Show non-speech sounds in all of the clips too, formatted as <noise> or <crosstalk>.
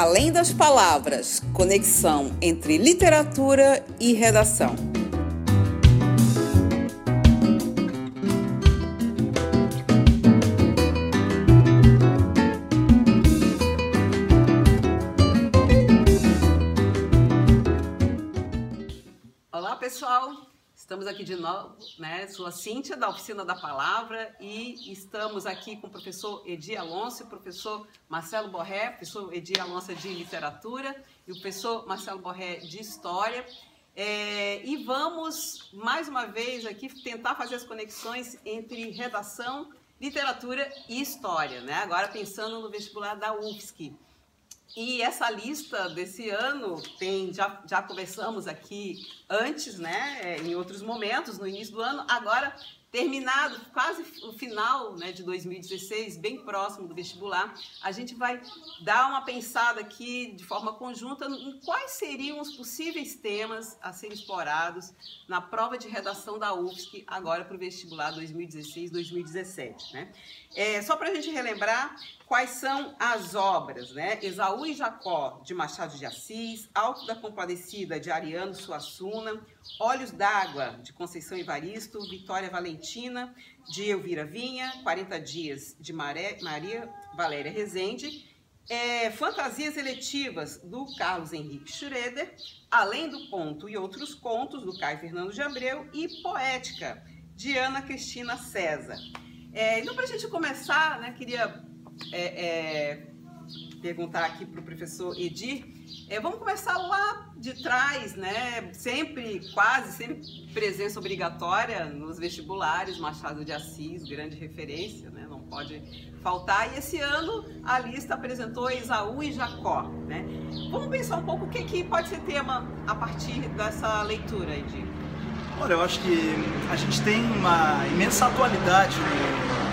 Além das palavras, conexão entre literatura e redação. De novo, né? Sou a Cíntia, da Oficina da Palavra, e estamos aqui com o professor Edi Alonso e o professor Marcelo Borré, professor Edi Alonso é de Literatura e o professor Marcelo Borré de História. É, e vamos, mais uma vez, aqui tentar fazer as conexões entre redação, literatura e história, né? Agora pensando no vestibular da UFSC. E essa lista desse ano tem, já, já conversamos aqui antes, né, é, em outros momentos, no início do ano, agora terminado quase o final né, de 2016, bem próximo do vestibular, a gente vai dar uma pensada aqui de forma conjunta em quais seriam os possíveis temas a serem explorados na prova de redação da UFSC agora para o vestibular 2016-2017. Né? É, só para a gente relembrar, quais são as obras, né? Esaú e Jacó, de Machado de Assis, Alto da Compadecida, de Ariano Suassuna, Olhos d'Água, de Conceição Evaristo, Vitória Valentina, de Elvira Vinha, 40 Dias, de Maré, Maria Valéria Rezende, é, Fantasias Eletivas, do Carlos Henrique Schroeder, Além do Conto e Outros Contos, do Caio Fernando de Abreu, e Poética, de Ana Cristina César. É, então, para a gente começar, né, queria é, é, perguntar aqui para o professor Edir. É, vamos começar lá de trás, né? Sempre, quase sempre presença obrigatória nos vestibulares, Machado de Assis, grande referência, né? Não pode faltar. E esse ano a lista apresentou Esaú e Jacó, né? Vamos pensar um pouco o que, que pode ser tema a partir dessa leitura, Edir. Olha, eu acho que a gente tem uma imensa atualidade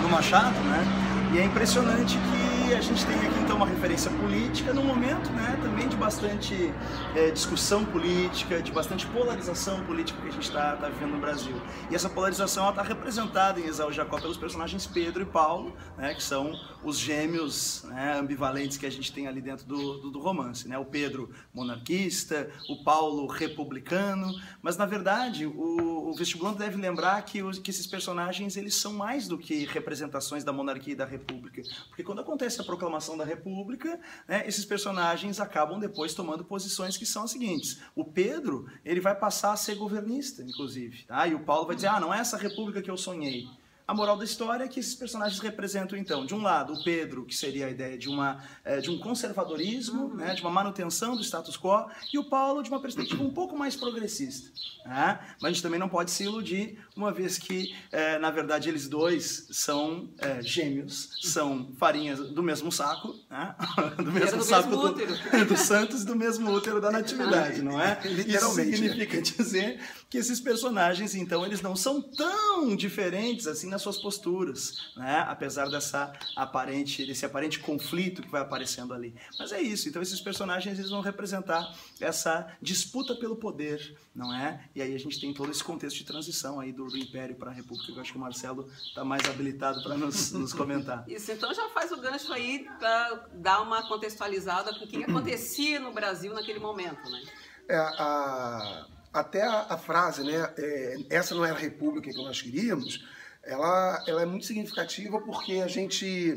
no, Machado, né? E é impressionante que a gente tem aqui então uma referência política num momento né, também de bastante é, discussão política, de bastante polarização política que a gente está tá vivendo no Brasil. E essa polarização está representada em Esaú Jacó pelos personagens Pedro e Paulo, né, que são os gêmeos né, ambivalentes que a gente tem ali dentro do, do, do romance. Né? O Pedro monarquista, o Paulo republicano, mas na verdade o, o vestibulando deve lembrar que, os, que esses personagens eles são mais do que representações da monarquia e da República. Porque quando acontece a proclamação da República, né, esses personagens acabam depois tomando posições que são as seguintes. O Pedro, ele vai passar a ser governista, inclusive. Tá? E o Paulo vai dizer, ah, não é essa república que eu sonhei. A moral da história é que esses personagens representam, então, de um lado, o Pedro, que seria a ideia de, uma, é, de um conservadorismo, uhum. né, de uma manutenção do status quo, e o Paulo de uma perspectiva um pouco mais progressista. Né? Mas a gente também não pode se iludir, uma vez que, é, na verdade, eles dois são é, gêmeos, são farinhas do mesmo saco, né? <laughs> do mesmo do saco mesmo do, <laughs> do Santos e do mesmo útero da Natividade, não é? <laughs> Literalmente. Isso significa dizer que esses personagens, então, eles não são tão diferentes assim nas suas posturas, né? apesar dessa aparente, desse aparente conflito que vai aparecendo ali. Mas é isso, então esses personagens eles vão representar essa disputa pelo poder, não é? E aí a gente tem todo esse contexto de transição aí do, do Império para a República, que eu acho que o Marcelo está mais habilitado para nos, <laughs> nos comentar. Isso, então já faz o gancho aí para dar uma contextualizada com o que acontecia no Brasil naquele momento, né? É, a, até a, a, frase, né? É, essa não era a república que nós queríamos, ela, ela é muito significativa porque a gente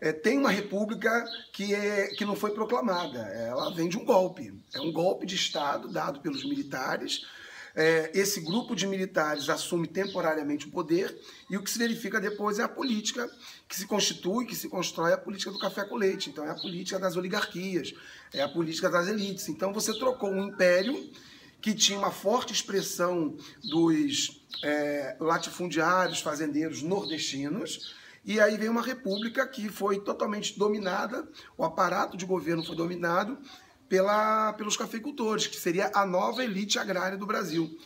é, tem uma república que, é, que não foi proclamada. Ela vem de um golpe. É um golpe de Estado dado pelos militares. É, esse grupo de militares assume temporariamente o poder e o que se verifica depois é a política que se constitui, que se constrói a política do café com leite. Então é a política das oligarquias, é a política das elites. Então você trocou um império que tinha uma forte expressão dos é, latifundiários, fazendeiros nordestinos, e aí veio uma república que foi totalmente dominada, o aparato de governo foi dominado pela, pelos cafeicultores, que seria a nova elite agrária do Brasil.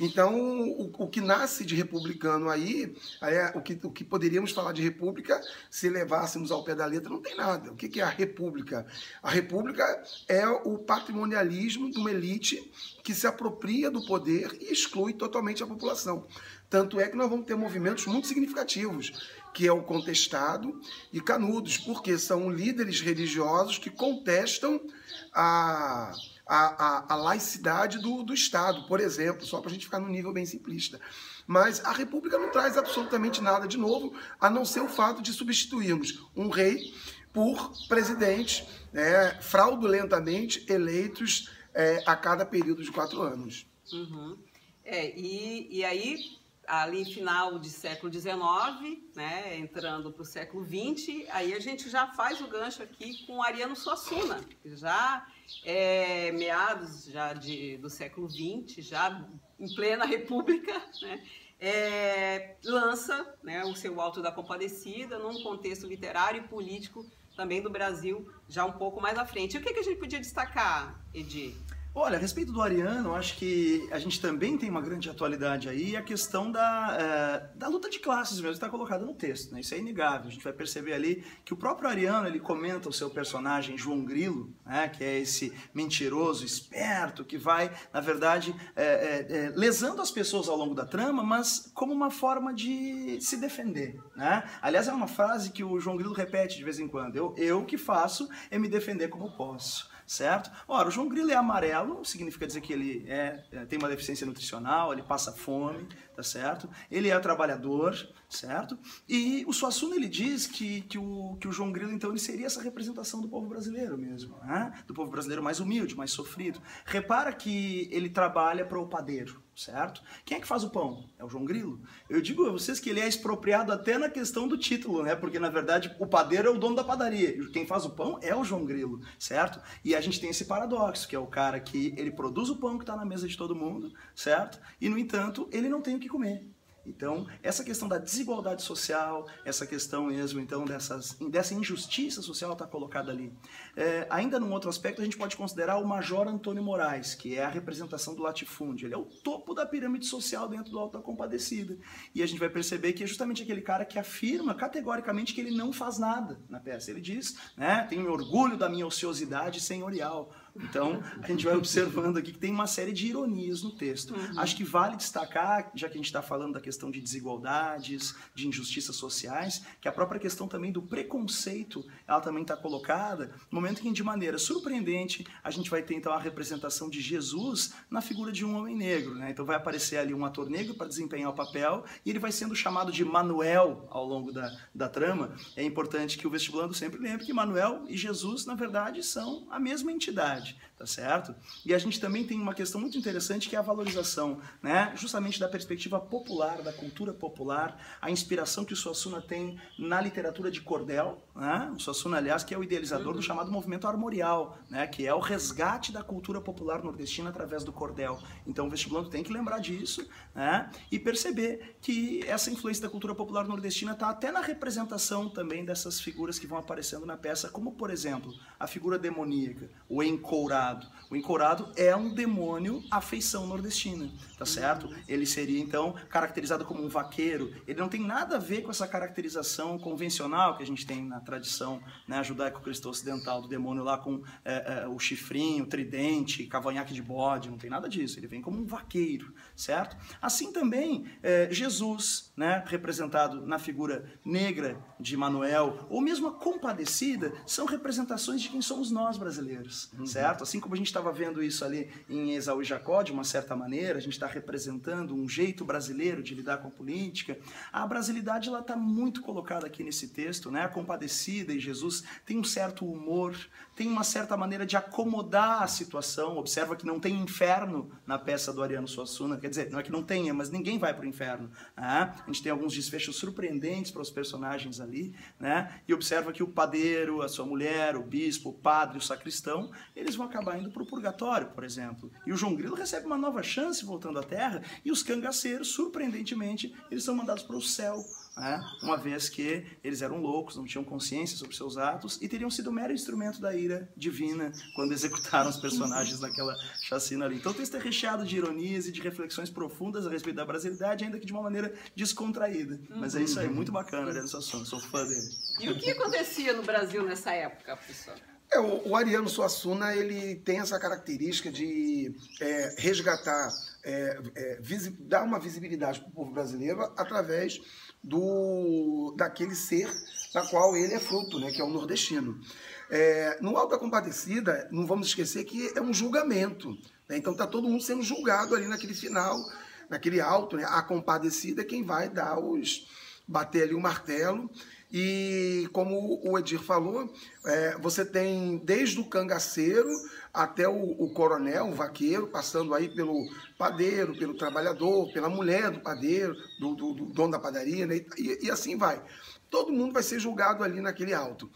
Então, o, o que nasce de republicano aí, é, o, que, o que poderíamos falar de república, se levássemos ao pé da letra, não tem nada. O que, que é a república? A república é o patrimonialismo de uma elite que se apropria do poder e exclui totalmente a população. Tanto é que nós vamos ter movimentos muito significativos que é o contestado, e Canudos, porque são líderes religiosos que contestam a, a, a, a laicidade do, do Estado, por exemplo, só para a gente ficar no nível bem simplista. Mas a República não traz absolutamente nada de novo, a não ser o fato de substituirmos um rei por presidentes né, fraudulentamente eleitos é, a cada período de quatro anos. Uhum. É, e, e aí, ali final de século XIX, né, entrando para o século XX, aí a gente já faz o gancho aqui com Ariano Suassuna, já é, meados já de, do século XX, já em plena república, né, é, lança né, o seu Alto da Compadecida num contexto literário e político também do Brasil, já um pouco mais à frente. O que, que a gente podia destacar, Edi? Olha, a respeito do Ariano, acho que a gente também tem uma grande atualidade aí, a questão da, é, da luta de classes mesmo, está colocada no texto, né? isso é inegável. A gente vai perceber ali que o próprio Ariano, ele comenta o seu personagem João Grilo, né? que é esse mentiroso, esperto, que vai, na verdade, é, é, é, lesando as pessoas ao longo da trama, mas como uma forma de se defender. Né? Aliás, é uma frase que o João Grilo repete de vez em quando, eu, eu que faço é me defender como posso certo? Ora, o João Grilo é amarelo, significa dizer que ele é, é, tem uma deficiência nutricional, ele passa fome, tá certo? Ele é trabalhador, certo? E o Suassuna, ele diz que, que, o, que o João Grilo, então, ele seria essa representação do povo brasileiro mesmo, né? do povo brasileiro mais humilde, mais sofrido. Repara que ele trabalha para o padeiro, certo? Quem é que faz o pão? É o João Grilo. Eu digo a vocês que ele é expropriado até na questão do título, né? Porque na verdade o padeiro é o dono da padaria. Quem faz o pão é o João Grilo, certo? E a gente tem esse paradoxo, que é o cara que ele produz o pão que está na mesa de todo mundo, certo? E no entanto, ele não tem o que comer. Então, essa questão da desigualdade social, essa questão mesmo, então, dessas, dessa injustiça social está colocada ali. É, ainda num outro aspecto, a gente pode considerar o Major Antônio Moraes, que é a representação do latifúndio. Ele é o topo da pirâmide social dentro do Alto da Compadecida. E a gente vai perceber que é justamente aquele cara que afirma categoricamente que ele não faz nada na peça. Ele diz, né, tenho orgulho da minha ociosidade senhorial. Então, a gente vai observando aqui que tem uma série de ironias no texto. Uhum. Acho que vale destacar, já que a gente está falando da questão de desigualdades, de injustiças sociais, que a própria questão também do preconceito, ela também está colocada, no momento em que, de maneira surpreendente, a gente vai ter então a representação de Jesus na figura de um homem negro. Né? Então vai aparecer ali um ator negro para desempenhar o papel e ele vai sendo chamado de Manuel ao longo da, da trama. É importante que o vestibulando sempre lembre que Manuel e Jesus, na verdade, são a mesma entidade verdade. Tá certo? E a gente também tem uma questão muito interessante que é a valorização, né? Justamente da perspectiva popular, da cultura popular, a inspiração que o Suassuna tem na literatura de cordel, né? O Suassuna, aliás, que é o idealizador uhum. do chamado movimento armorial, né? Que é o resgate da cultura popular nordestina através do cordel. Então o vestibulando tem que lembrar disso, né? E perceber que essa influência da cultura popular nordestina está até na representação também dessas figuras que vão aparecendo na peça, como por exemplo, a figura demoníaca, o encontro encourado. O encourado é um demônio afeição nordestina, tá certo? Ele seria então caracterizado como um vaqueiro. Ele não tem nada a ver com essa caracterização convencional que a gente tem na tradição né, judaico-cristã ocidental do demônio lá com é, é, o chifrinho, o tridente, cavanhaque de bode. Não tem nada disso. Ele vem como um vaqueiro, certo? Assim também é, Jesus, né, representado na figura negra de Manuel, ou mesmo a compadecida, são representações de quem somos nós brasileiros, uhum. certo? certo? Assim como a gente estava vendo isso ali em Esaú e Jacó, de uma certa maneira, a gente está representando um jeito brasileiro de lidar com a política, a brasilidade está muito colocada aqui nesse texto, né? A compadecida e Jesus tem um certo humor, tem uma certa maneira de acomodar a situação. Observa que não tem inferno na peça do Ariano Suassuna, quer dizer, não é que não tenha, mas ninguém vai para o inferno. Né? A gente tem alguns desfechos surpreendentes para os personagens ali, né? E observa que o padeiro, a sua mulher, o bispo, o padre, o sacristão, eles vão acabar indo para o purgatório, por exemplo. E o João Grilo recebe uma nova chance voltando à Terra, e os cangaceiros, surpreendentemente, eles são mandados para o céu né? uma vez que eles eram loucos, não tinham consciência sobre seus atos e teriam sido mero instrumento da ira divina quando <laughs> executaram os personagens naquela chacina ali. Então o texto é recheado de ironias e de reflexões profundas a respeito da brasilidade, ainda que de uma maneira descontraída. Mas é isso aí, muito bacana, Ariano Suassuna, sou fã dele. E o que acontecia no Brasil nessa época, professor? É, o, o Ariano Suassuna ele tem essa característica de é, resgatar, é, é, dar uma visibilidade para o povo brasileiro através do daquele ser da qual ele é fruto, né, que é o nordestino. É, no Alto da Compadecida, não vamos esquecer que é um julgamento. Né, então está todo mundo sendo julgado ali naquele final, naquele alto, né, a Compadecida é quem vai dar os bater ali o martelo e como o Edir falou, é, você tem desde o cangaceiro até o, o, coronel, o vaqueiro, passando aí pelo padeiro, pelo trabalhador, pela mulher do padeiro, do, do, do dono da padaria, né? e, e, assim vai. Todo mundo vai ser julgado ali naquele alto.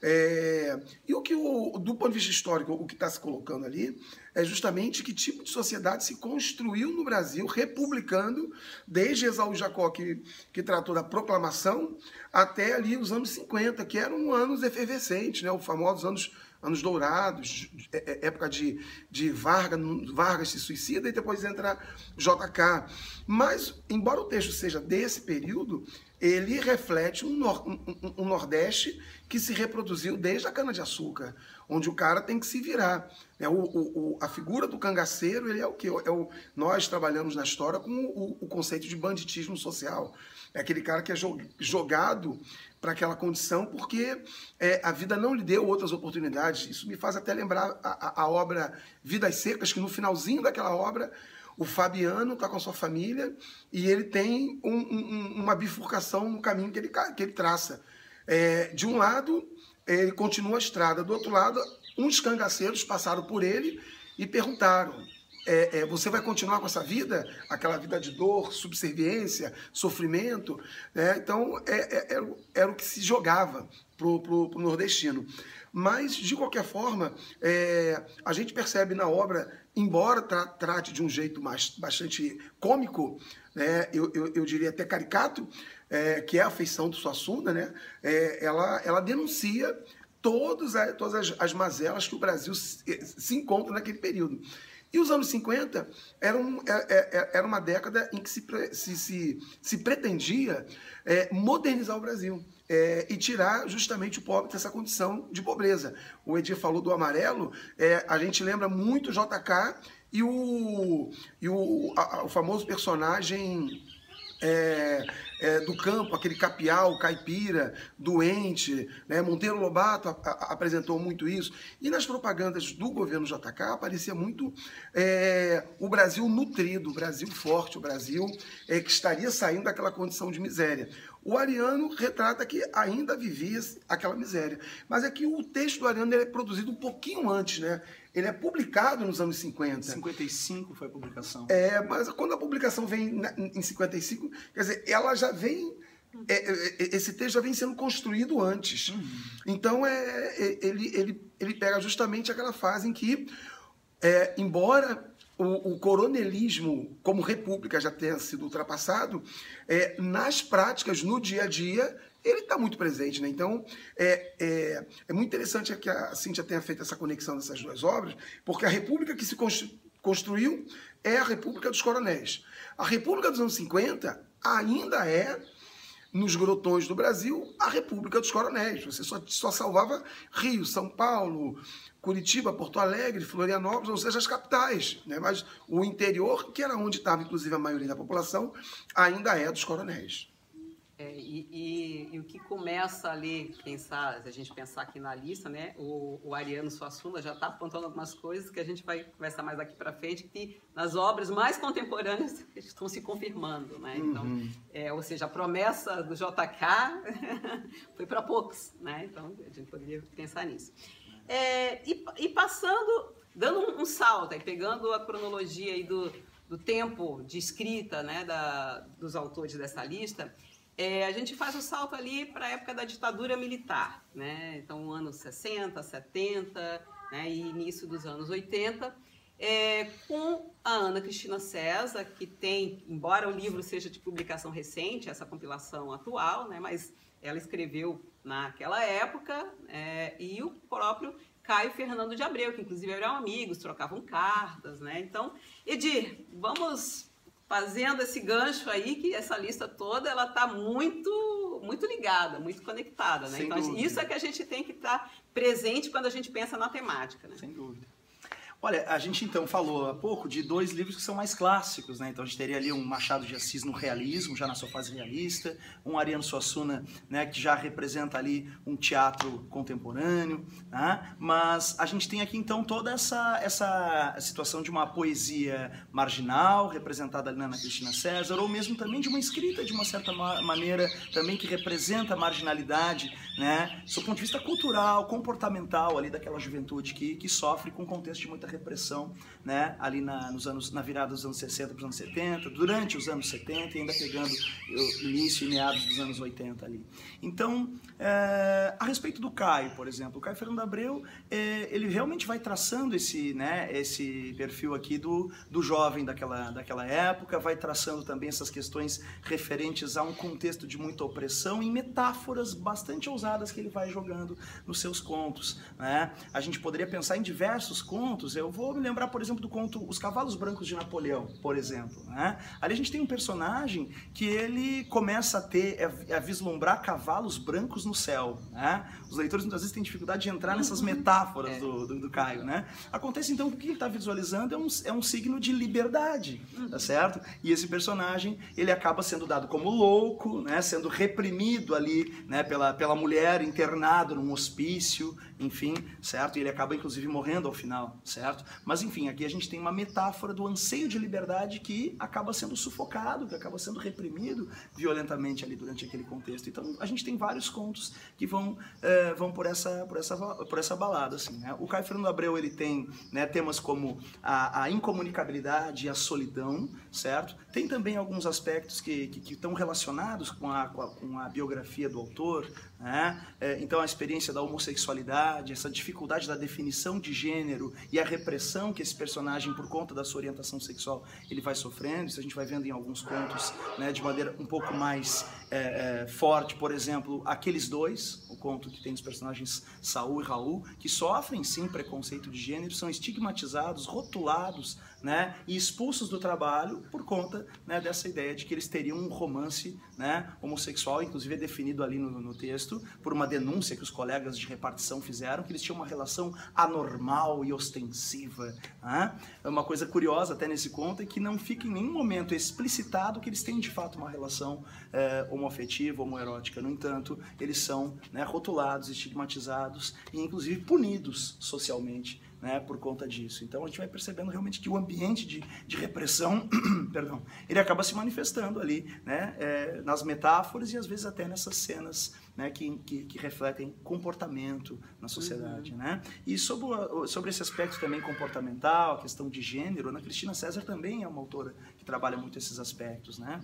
É, e o que, o, do ponto de vista histórico, o que está se colocando ali é justamente que tipo de sociedade se construiu no Brasil, republicando, desde Exaú Jacó, que, que tratou da proclamação, até ali os anos 50, que eram anos efervescentes, né, os famosos anos anos dourados, é, é, época de, de Vargas, Vargas se suicida e depois entra JK. Mas, embora o texto seja desse período, ele reflete um, nor um, um, Nordeste que se reproduziu desde a cana-de-açúcar, onde o cara tem que se virar. É, o, o, a figura do cangaceiro ele é o que? É o, nós trabalhamos na história com o, o conceito de banditismo social. É aquele cara que é jogado para aquela condição porque é, a vida não lhe deu outras oportunidades. Isso me faz até lembrar a, a, a obra Vidas Secas, que no finalzinho daquela obra o Fabiano está com a sua família e ele tem um, um, uma bifurcação no caminho que ele, que ele traça. É, de um lado, ele continua a estrada, do outro lado, uns cangaceiros passaram por ele e perguntaram: é, é, você vai continuar com essa vida? Aquela vida de dor, subserviência, sofrimento? Né? Então, é, é, era, o que se jogava para o nordestino. Mas, de qualquer forma, é, a gente percebe na obra, embora tra trate de um jeito mais, bastante cômico, né, eu, eu, eu diria até caricato, é, que é a feição do Suassuna, né, ela, ela denuncia todas, as, todas as, as mazelas que o Brasil se, se encontra naquele período. E os anos 50 eram, é, é, é, era uma década em que se, se, se, se pretendia é, modernizar o Brasil é, e tirar justamente o pobre dessa condição de pobreza. O Edir falou do amarelo, é, a gente lembra muito JK e o, e o, a, o famoso personagem é, é, do campo, aquele capial, caipira, doente. Né? Monteiro Lobato a, a, apresentou muito isso. E nas propagandas do governo JK aparecia muito é, o Brasil nutrido, o Brasil forte, o Brasil é, que estaria saindo daquela condição de miséria. O Ariano retrata que ainda vivia aquela miséria. Mas é que o texto do Ariano é produzido um pouquinho antes, né? Ele é publicado nos anos 50. 55 foi a publicação. É, mas quando a publicação vem em 55, quer dizer, ela já vem é, é, é, esse texto já vem sendo construído antes. Uhum. Então, é, é, ele, ele, ele pega justamente aquela fase em que, é, embora o, o, coronelismo como república já tenha sido ultrapassado, é, nas práticas, no dia a dia, ele está muito presente. Né? Então, é, é, é, muito interessante que a Cíntia tenha feito essa conexão dessas duas obras, porque a república que se construiu é a República dos Coronéis. A República dos anos 50 ainda é nos grotões do Brasil, a República dos Coronéis. Você só, só salvava Rio, São Paulo, Curitiba, Porto Alegre, Florianópolis, ou seja, as capitais. Né? Mas o interior, que era onde estava inclusive a maioria da população, ainda é dos coronéis. É, e, e, e, o que começa ali, quem sabe, se a gente pensar aqui na lista, né, o, o Ariano Suassuna já está apontando algumas coisas que a gente vai conversar mais daqui para frente, que nas obras mais contemporâneas <laughs> estão se confirmando. Né? Então, uhum. é, ou seja, a promessa do JK <laughs> foi para poucos. Né? Então, a gente poderia pensar nisso. É, e, e, passando, dando um, um salto, aí, pegando a cronologia aí do, do tempo de escrita né, da, dos autores dessa lista, é, a gente faz o salto ali para a época da ditadura militar, né? Então, anos 60, 70 né? e início dos anos 80, é, com a Ana Cristina César, que tem, embora o livro seja de publicação recente, essa compilação atual, né? mas ela escreveu naquela época, é, e o próprio Caio Fernando de Abreu, que inclusive eram amigos, trocavam cartas, né? Então, Edir, vamos fazendo esse gancho aí que essa lista toda ela está muito muito ligada, muito conectada, né? Sem então dúvida. isso é que a gente tem que estar tá presente quando a gente pensa na temática. Né? Sem dúvida. Olha, a gente então falou há pouco de dois livros que são mais clássicos, né? Então a gente teria ali um Machado de Assis no realismo, já na sua fase realista, um Ariano Suassuna, né, que já representa ali um teatro contemporâneo, né? Mas a gente tem aqui então toda essa essa situação de uma poesia marginal, representada ali na Ana Cristina César, ou mesmo também de uma escrita de uma certa maneira também que representa a marginalidade, né? Do ponto de vista cultural, comportamental ali daquela juventude que, que sofre com um contexto de muita repressão, né, ali na, nos anos, na virada dos anos 60 para os anos 70, durante os anos 70 e ainda pegando o início e meados dos anos 80 ali. Então, é, a respeito do Caio, por exemplo, o Caio Fernando Abreu, é, ele realmente vai traçando esse, né, esse perfil aqui do, do jovem daquela, daquela época, vai traçando também essas questões referentes a um contexto de muita opressão e metáforas bastante ousadas que ele vai jogando nos seus contos. Né? A gente poderia pensar em diversos contos, eu vou me lembrar, por exemplo, do conto Os Cavalos Brancos de Napoleão, por exemplo. Né? Ali a gente tem um personagem que ele começa a ter, a, a vislumbrar cavalos brancos no céu. Né? Os leitores muitas vezes têm dificuldade de entrar nessas <laughs> metáforas do, do, do Caio. Né? Acontece então que o que ele está visualizando é um, é um signo de liberdade, tá certo? E esse personagem ele acaba sendo dado como louco, né? sendo reprimido ali né? pela, pela mulher, internado num hospício, enfim, certo? E ele acaba inclusive morrendo ao final, certo? Mas enfim, aqui a gente tem uma metáfora do anseio de liberdade que acaba sendo sufocado, que acaba sendo reprimido violentamente ali durante aquele contexto. Então a gente tem vários contos que vão, é, vão por, essa, por, essa, por essa balada. Assim, né? O Caio Fernando Abreu ele tem né, temas como a, a incomunicabilidade e a solidão, certo? Tem também alguns aspectos que, que, que estão relacionados com a, com a, com a biografia do autor, né? É, então a experiência da homossexualidade, essa dificuldade da definição de gênero e a repressão que esse personagem, por conta da sua orientação sexual, ele vai sofrendo. Isso a gente vai vendo em alguns contos né, de maneira um pouco mais é, é, forte. Por exemplo, Aqueles Dois, o conto que tem os personagens Saul e Raul, que sofrem sim preconceito de gênero, são estigmatizados, rotulados né, e expulsos do trabalho por conta né, dessa ideia de que eles teriam um romance né, homossexual, inclusive é definido ali no, no, texto, por uma denúncia que os colegas de repartição fizeram, que eles tinham uma relação anormal e ostensiva. Né? É uma coisa curiosa até nesse conto é que não fica em nenhum momento explicitado que eles têm de fato uma relação é, homoafetiva, homoerótica. No entanto, eles são né, rotulados, estigmatizados e inclusive punidos socialmente né, por conta disso. Então a gente vai percebendo realmente que o ambiente de, de repressão, <clears throat> perdão, ele acaba se manifestando ali, né, é, nas metáforas e às vezes até nessas cenas né, que, que, que, refletem comportamento na sociedade. Uhum. Né? E sobre, o, sobre esse aspecto também comportamental, a questão de gênero, Ana Cristina César também é uma autora que trabalha muito esses aspectos. Né?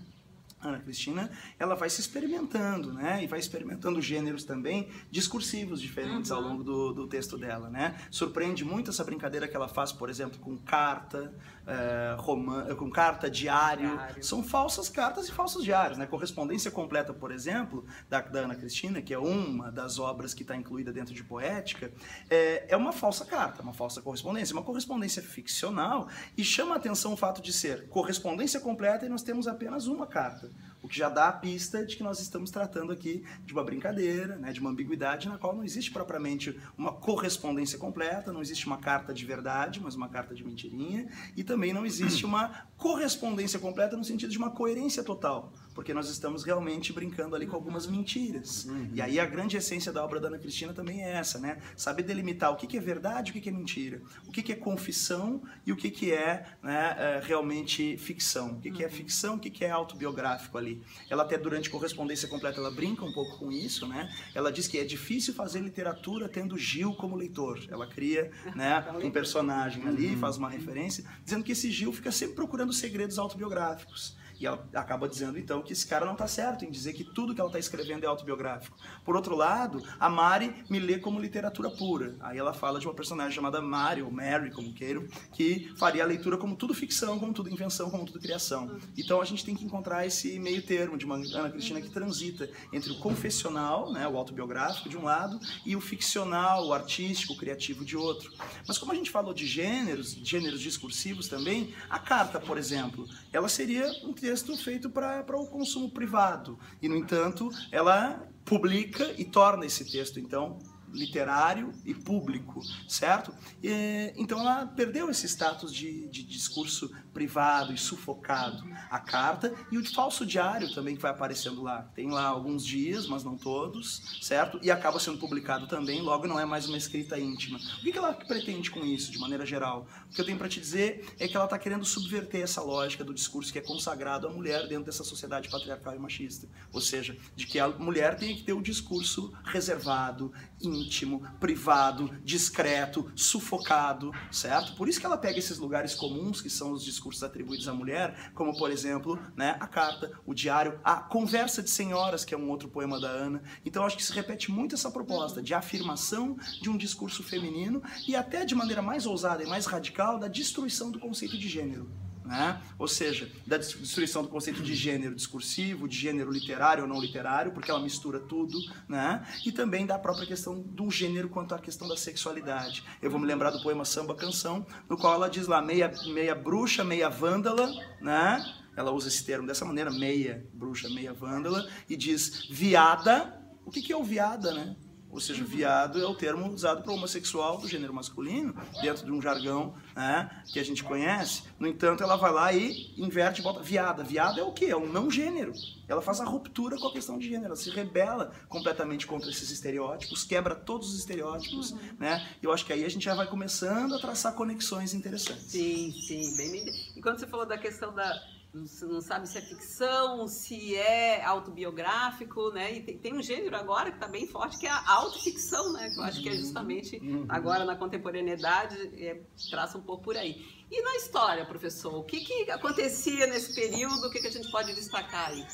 Ana Cristina, ela vai se experimentando, né? E vai experimentando gêneros também discursivos diferentes uhum. ao longo do, do, texto dela, né? Surpreende muito essa brincadeira que ela faz, por exemplo, com carta, é, roman com carta diário. diário. São falsas cartas e falsos diários, né? Correspondência completa, por exemplo, da, da Ana Cristina, que é uma das obras que está incluída dentro de Poética, é, é uma falsa carta, uma falsa correspondência, uma correspondência ficcional e chama a atenção o fato de ser correspondência completa e nós temos apenas uma carta o que já dá a pista de que nós estamos tratando aqui de uma brincadeira, né, de uma ambiguidade na qual não existe propriamente uma correspondência completa, não existe uma carta de verdade, mas uma carta de mentirinha, e também não existe uma correspondência completa no sentido de uma coerência total porque nós estamos realmente brincando ali com algumas mentiras. Uhum. E aí a grande essência da obra da Ana Cristina também é essa, né? Saber delimitar o que, é verdade e o que, é mentira, o que, é confissão e o que, é, né, é, realmente ficção, o que, é uhum. ficção, o que, é autobiográfico ali. Ela até durante correspondência completa ela brinca um pouco com isso, né? Ela diz que é difícil fazer literatura tendo Gil como leitor. Ela cria, né, <laughs> um personagem ali, uhum. faz uma referência, dizendo que esse Gil fica sempre procurando segredos autobiográficos. E ela acaba dizendo então que esse cara não está certo em dizer que tudo que ela está escrevendo é autobiográfico. Por outro lado, a Mari me lê como literatura pura. Aí ela fala de uma personagem chamada Mari, ou Mary, como queiram, que faria a leitura como tudo ficção, como tudo invenção, como tudo criação. Então a gente tem que encontrar esse meio termo de uma Ana Cristina que transita entre o confessional, né, o autobiográfico de um lado, e o ficcional, o artístico, o criativo de outro. Mas como a gente falou de gêneros, gêneros discursivos também, a carta, por exemplo, ela seria um texto feito para o consumo privado. E, no entanto, ela publica e torna esse texto, então, literário e público, certo? E, então ela perdeu esse status de, de, discurso privado e sufocado. A carta e o falso diário também que vai aparecendo lá. Tem lá alguns dias, mas não todos, certo? E acaba sendo publicado também, logo não é mais uma escrita íntima. O que ela pretende com isso, de maneira geral? O que eu tenho para te dizer é que ela está querendo subverter essa lógica do discurso que é consagrado à mulher dentro dessa sociedade patriarcal e machista. Ou seja, de que a mulher tem que ter o um discurso reservado, íntimo, privado, discreto, sufocado, certo? Por isso que ela pega esses lugares comuns, que são os discursos atribuídos à mulher, como por exemplo, né, a carta, o diário, a conversa de senhoras, que é um outro poema da Ana. Então acho que se repete muito essa proposta de afirmação de um discurso feminino e até de maneira mais ousada e mais radical da destruição do conceito de gênero. Né? Ou seja, da destruição do conceito de gênero discursivo, de gênero literário ou não literário, porque ela mistura tudo, né? e também da própria questão do gênero quanto à questão da sexualidade. Eu vou me lembrar do poema Samba Canção, no qual ela diz lá, meia, meia bruxa, meia vândala, né? ela usa esse termo dessa maneira, meia bruxa, meia vândala, e diz viada. O que, que é o viada, né? Ou seja, viado é o termo usado para homossexual do gênero masculino, dentro de um jargão né, que a gente conhece. No entanto, ela vai lá e inverte e bota viada. Viada é o quê? É um não gênero. Ela faz a ruptura com a questão de gênero. Ela se rebela completamente contra esses estereótipos, quebra todos os estereótipos. Uhum. Né? Eu acho que aí a gente já vai começando a traçar conexões interessantes. Sim, sim. Bem, bem. E quando você falou da questão da você não sabe se é ficção, se é autobiográfico, né? E tem, tem um gênero agora que está bem forte, que é a autoficção, né? Que eu acho que é justamente uhum. agora na contemporaneidade, é, traça um pouco por aí. E na história, professor, o que, que acontecia nesse período? O que, que a gente pode destacar aí?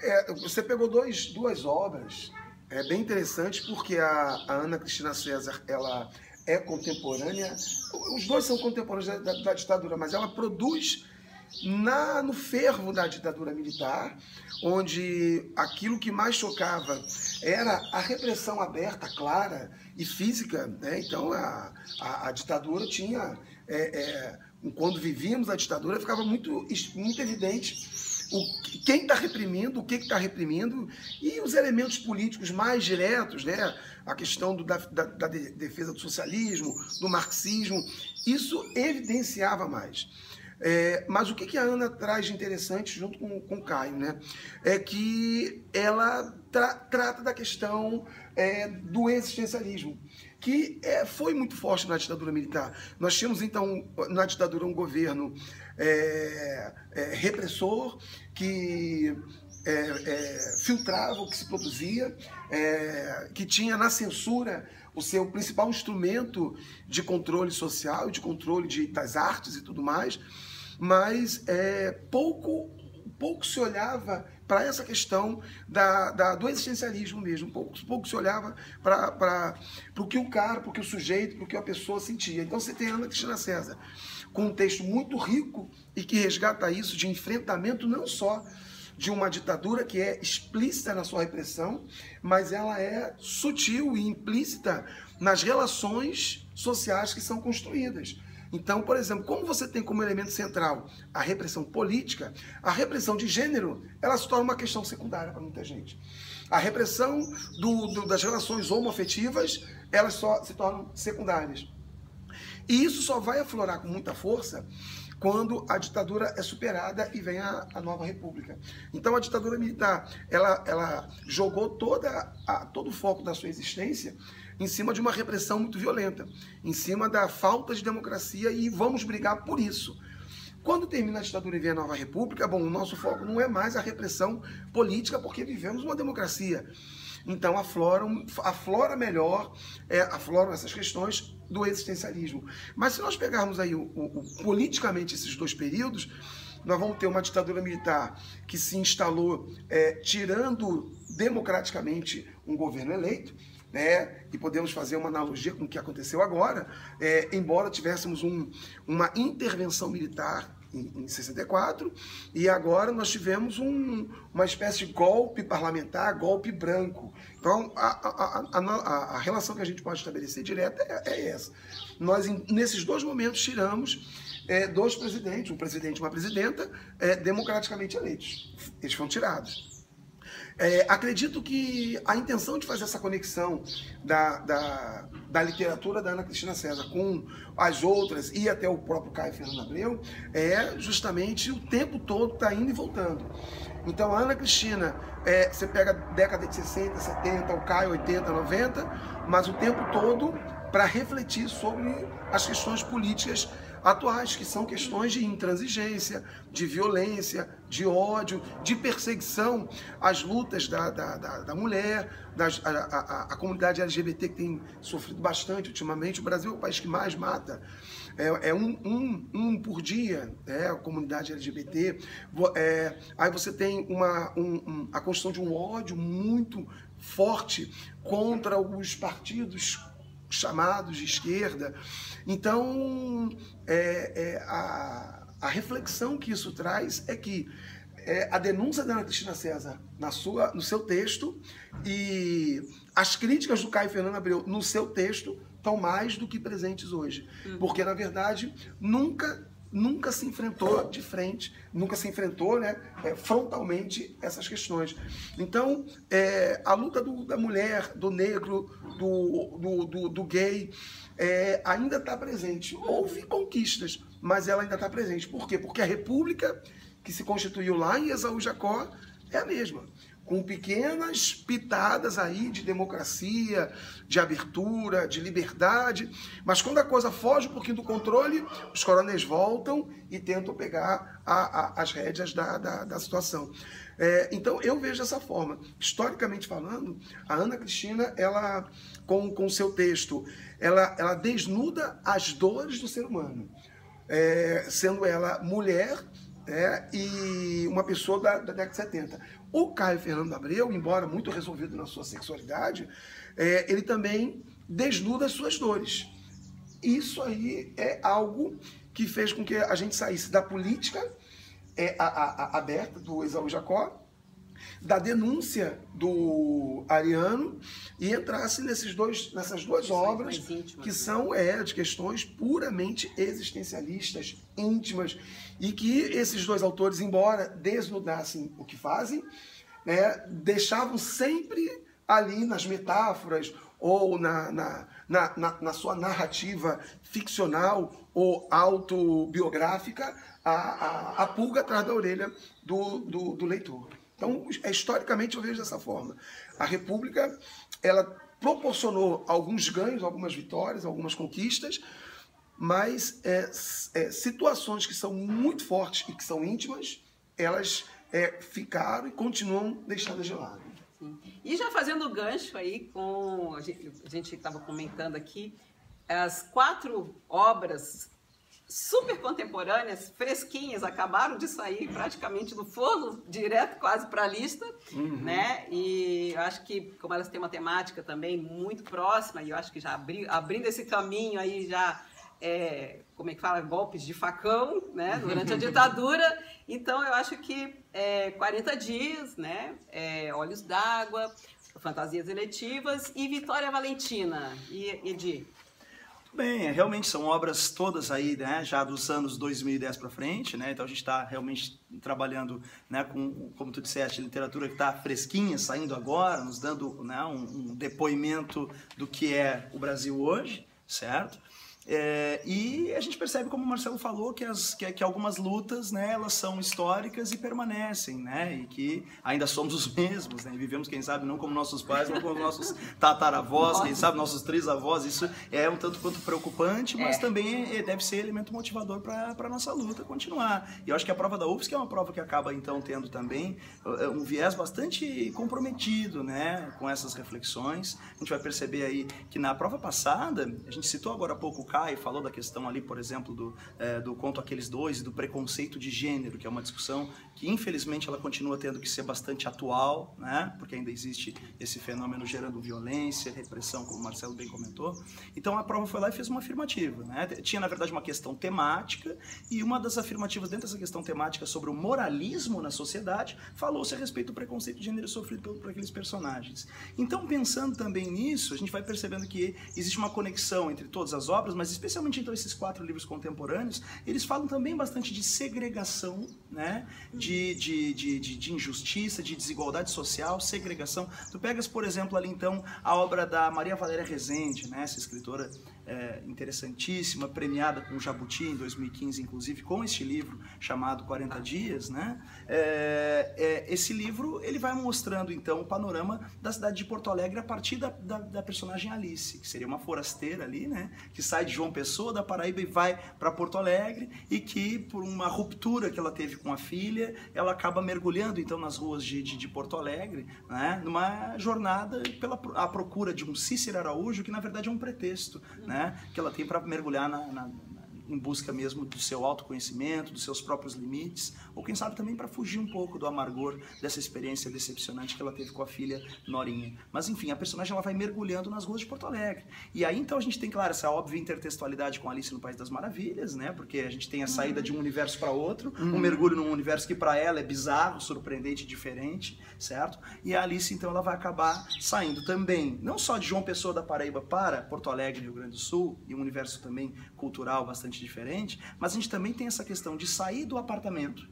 É, você pegou dois, duas obras é bem interessante porque a, a Ana Cristina César, ela é contemporânea, os dois são contemporâneos da, da, da ditadura, mas ela produz na, no fervo da ditadura militar, onde aquilo que mais chocava era a repressão aberta, clara e física. Né? Então a, a, a ditadura tinha. É, é, quando vivíamos a ditadura, ficava muito, muito evidente o, quem está reprimindo, o que está reprimindo, e os elementos políticos mais diretos, né? a questão do, da, da, da defesa do socialismo, do marxismo, isso evidenciava mais. É, mas o que, que a Ana traz de interessante junto com, com o Caio, né? É que ela tra trata da questão é, do existencialismo, que é, foi muito forte na ditadura militar. Nós tínhamos, então, na ditadura, um governo é, é, repressor que é, filtrava o que se produzia, que tinha na censura o seu principal instrumento de controle social, de controle de, das artes e tudo mais, mas é, pouco, pouco se olhava para essa questão da, da, do existencialismo mesmo, pouco, pouco se olhava para o que o cara, para o que o sujeito, para o que a pessoa sentia. Então você tem Ana Cristina César, com um texto muito rico e que resgata isso de enfrentamento não só de uma ditadura que é explícita na sua repressão, mas ela é sutil e implícita nas relações sociais que são construídas. Então, por exemplo, como você tem como elemento central a repressão política, a repressão de gênero, ela se torna uma questão secundária para muita gente. A repressão do, do, das relações homoafetivas, elas só se tornam secundárias. E isso só vai aflorar com muita força quando a ditadura é superada e vem a, a nova república. Então a ditadura militar, ela, ela jogou toda a, todo o foco da sua existência em cima de uma repressão muito violenta, em cima da falta de democracia e vamos brigar por isso. Quando termina a ditadura e vem a nova república, bom, o nosso foco não é mais a repressão política, porque vivemos uma democracia. Então afloram, aflora melhor, é, afloram essas questões do existencialismo. Mas se nós pegarmos aí o, o, o, politicamente esses dois períodos, nós vamos ter uma ditadura militar que se instalou é, tirando democraticamente um governo eleito, né? E podemos fazer uma analogia com o que aconteceu agora, é, embora tivéssemos um, uma intervenção militar em, 64, e agora nós tivemos um, uma espécie de golpe parlamentar, golpe branco. Então, a, a, a, a relação que a gente pode estabelecer direta é, é essa. Nós, nesses dois momentos, tiramos é, dois presidentes, um presidente e uma presidenta, é, democraticamente eleitos. Eles foram tirados. É, acredito que a intenção de fazer essa conexão da, da, da, literatura da Ana Cristina César com as outras e até o próprio Caio Fernando Abreu é justamente o tempo todo tá indo e voltando. Então a Ana Cristina, é, você pega a década de 60, 70, o Caio 80, 90, mas o tempo todo para refletir sobre as questões políticas atuais, que são questões de intransigência, de violência, de ódio, de perseguição às lutas da, da, da, da mulher, das, a, a, a, comunidade LGBT que tem sofrido bastante ultimamente. O Brasil é o país que mais mata. É, é um, um, um, por dia, é, a comunidade LGBT. É, aí você tem uma, um, a construção de um ódio muito forte contra os partidos chamados de esquerda. Então, é, é, a, a reflexão que isso traz é que é, a denúncia da Ana Cristina César na sua, no seu texto e as críticas do Caio Fernando Abreu no seu texto estão mais do que presentes hoje. Uhum. Porque, na verdade, nunca nunca se enfrentou de frente, nunca se enfrentou né, é, frontalmente essas questões. Então, é, a luta do, da mulher, do negro, do, do, do, do gay, é, ainda está presente. Houve conquistas, mas ela ainda está presente. Por quê? Porque a república que se constituiu lá em Esaú Jacó é a mesma com pequenas pitadas aí de democracia, de abertura, de liberdade, mas quando a coisa foge um pouquinho do controle, os coronéis voltam e tentam pegar a, a, as rédeas da, da, da situação. É, então eu vejo dessa forma. Historicamente falando, a Ana Cristina, ela com o seu texto, ela, ela desnuda as dores do ser humano, é, sendo ela mulher é, e uma pessoa da, da década de 70. O Caio Fernando Abreu, embora muito resolvido na sua sexualidade, é, ele também desnuda as suas dores. Isso aí é algo que fez com que a gente saísse da política é, a, a, a, aberta do Esaú Jacó, da denúncia do Ariano e entrasse nesses dois, nessas duas obras que são é, de questões puramente existencialistas, íntimas, e que esses dois autores, embora desnudassem o que fazem, né, deixavam sempre ali nas metáforas ou na, na, na, na, sua narrativa ficcional ou autobiográfica a, a, a pulga atrás da orelha do, do, do leitor. Então, é, historicamente, eu vejo dessa forma. A República, ela proporcionou alguns ganhos, algumas vitórias, algumas conquistas, mas é, é, situações que são muito fortes e que são íntimas, elas é, ficaram e continuam deixadas de lado. E já fazendo gancho aí com a gente estava comentando aqui as quatro obras super contemporâneas, fresquinhas, acabaram de sair praticamente do forno, direto quase para a lista, uhum. né? E eu acho que, como elas têm uma temática também muito próxima, e eu acho que já abri, abrindo esse caminho aí já é, como é que fala, golpes de facão, né, durante a <laughs> ditadura. Então, eu acho que é, 40 dias, né, é, Olhos d'Água, Fantasias Eletivas e Vitória Valentina. E, Edi? Bem, realmente são obras todas aí, né, já dos anos 2010 para frente, né, então a gente está realmente trabalhando, né, com, como tu disseste, literatura que está fresquinha, saindo agora, nos dando, né, um, um depoimento do que é o Brasil hoje, certo? É, e a gente percebe, como o Marcelo falou, que, as, que, que, algumas lutas, né, elas são históricas e permanecem, né, e que ainda somos os <laughs> mesmos, né, e vivemos, quem sabe, não como nossos pais, mas como nossos tataravós, quem sabe, nossos trisavós, isso é um tanto quanto preocupante, mas é. também é, deve ser elemento motivador para a nossa luta continuar. E eu acho que a prova da UFSC é uma prova que acaba, então, tendo também uh, um viés bastante comprometido, né, com essas reflexões. A gente vai perceber aí que na prova passada, a gente citou agora há pouco Caio falou da questão ali, por exemplo, do, é, do conto Aqueles Dois, do preconceito de gênero, que é uma discussão que infelizmente ela continua tendo que ser bastante atual, né? porque ainda existe esse fenômeno gerando violência, repressão, como o Marcelo bem comentou. Então a prova foi lá e fez uma afirmativa. Né? Tinha, na verdade, uma questão temática, e uma das afirmativas dentro dessa questão temática sobre o moralismo na sociedade falou-se a respeito do preconceito de gênero sofrido por aqueles personagens. Então, pensando também nisso, a gente vai percebendo que existe uma conexão entre todas as obras, mas mas especialmente então esses quatro livros contemporâneos, eles falam também bastante de segregação, né? De, de, de, de, de injustiça, de desigualdade social, segregação. Tu pegas, por exemplo, ali então a obra da Maria Valéria Rezende, né? Essa escritora é, interessantíssima, premiada com o Jabuti em 2015, inclusive, com este livro chamado 40 Dias, né? É, é, esse livro ele vai mostrando então o panorama da cidade de Porto Alegre a partir da, da, da, personagem Alice, que seria uma forasteira ali, né? Que sai de João Pessoa da Paraíba e vai para Porto Alegre e que por uma ruptura que ela teve com a filha, ela acaba mergulhando então nas ruas de, de, de Porto Alegre, né? Numa jornada pela a procura de um Cícero Araújo que na verdade é um pretexto, né? Né, que ela tem para mergulhar na, na, em busca mesmo do seu autoconhecimento, dos seus próprios limites, ou quem sabe também para fugir um pouco do amargor dessa experiência decepcionante que ela teve com a filha Norinha. Mas enfim, a personagem ela vai mergulhando nas ruas de Porto Alegre. E aí então a gente tem, claro, essa óbvia intertextualidade com Alice no País das Maravilhas, né? Porque a gente tem a saída de um universo para outro, um mergulho num universo que para ela é bizarro, surpreendente, diferente, certo? E a Alice então ela vai acabar saindo também, não só de João Pessoa da Paraíba para Porto Alegre, Rio Grande do Sul, e um universo também cultural bastante diferente, mas a gente também tem essa questão de sair do apartamento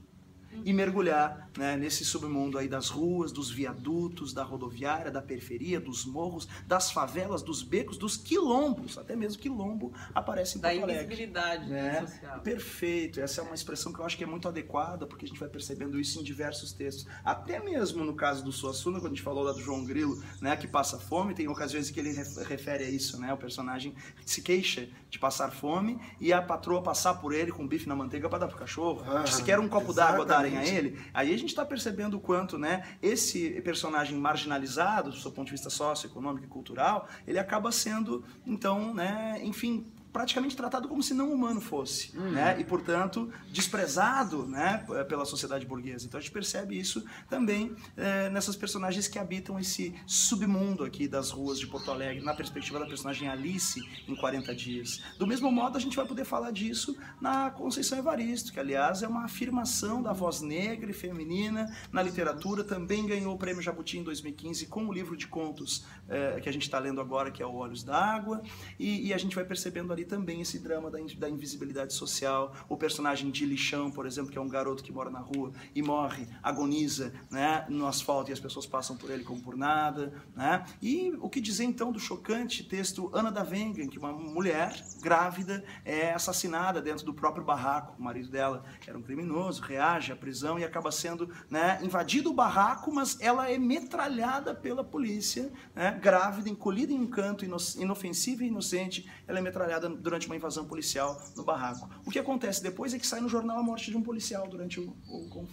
e mergulhar né, nesse submundo aí das ruas, dos viadutos, da rodoviária, da periferia, dos morros, das favelas, dos becos, dos quilombos, até mesmo quilombo aparece em da Porto Alegre. Da invisibilidade né? social. Perfeito, essa é uma expressão que eu acho que é muito adequada, porque a gente vai percebendo isso em diversos textos. Até mesmo no caso do Suassuna, quando a gente falou lá do João Grilo, né, que passa fome, tem ocasiões que ele refere a isso, né, o personagem se queixa de passar fome e a patroa passar por ele com bife na manteiga para dar pro cachorro. Ah, se quer um copo d'água darem a ele, aí a gente está percebendo o quanto, né, esse personagem marginalizado, do seu ponto de vista socioeconômico e cultural, ele acaba sendo, então, né, enfim, praticamente tratado como se não humano fosse, uhum. né? E portanto desprezado, né, pela sociedade burguesa. Então a gente percebe isso também é, nessas personagens que habitam esse submundo aqui das ruas de Porto Alegre, na perspectiva da personagem Alice em 40 dias. Do mesmo modo a gente vai poder falar disso na Conceição Evaristo, que aliás é uma afirmação da voz negra e feminina na literatura. Também ganhou o prêmio Jabuti em 2015 com o livro de contos é, que a gente está lendo agora, que é o Olhos d'Água, e, e a gente vai percebendo ali ali também esse drama da, da invisibilidade social. O personagem de Lixão, por exemplo, que é um garoto que mora na rua e morre, agoniza né, no asfalto e as pessoas passam por ele como por nada. Né? E o que dizer então do chocante texto Ana da Wengen, que uma mulher grávida é assassinada dentro do próprio barraco. O marido dela era um criminoso, reage à prisão e acaba sendo né, invadido o barraco, mas ela é metralhada pela polícia, né, grávida, encolhida em um canto, inofensiva e inocente, ela é metralhada durante uma invasão policial no barraco. O que acontece depois é que sai no jornal a morte de um policial durante, o,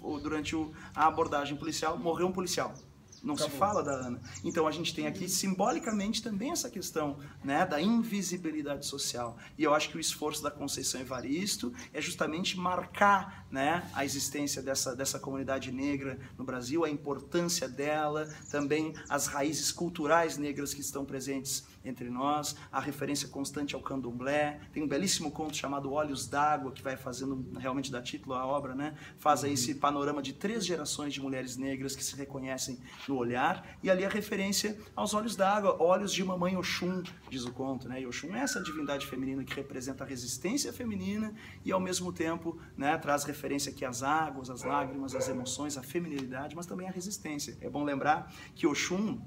o durante o, a abordagem policial. Morreu um policial. Não Acabou. se fala da Ana. Então a gente tem aqui simbolicamente também essa questão né, da invisibilidade social. E eu acho que o esforço da Conceição Evaristo é justamente marcar né, a existência dessa, dessa comunidade negra no Brasil, a importância dela, também as raízes culturais negras que estão presentes entre nós, a referência constante ao candomblé. Tem um belíssimo conto chamado Olhos d'Água, que vai fazendo, realmente dá título à obra, né? Faz aí esse panorama de três gerações de mulheres negras que se reconhecem no olhar. E ali a referência aos olhos d'água, olhos de mamãe Oxum, diz o conto, né? E Oxum é essa divindade feminina que representa a resistência feminina e ao mesmo tempo, né, traz referência aqui às águas, às lágrimas, às emoções, à feminilidade, mas também à resistência. É bom lembrar que Oxum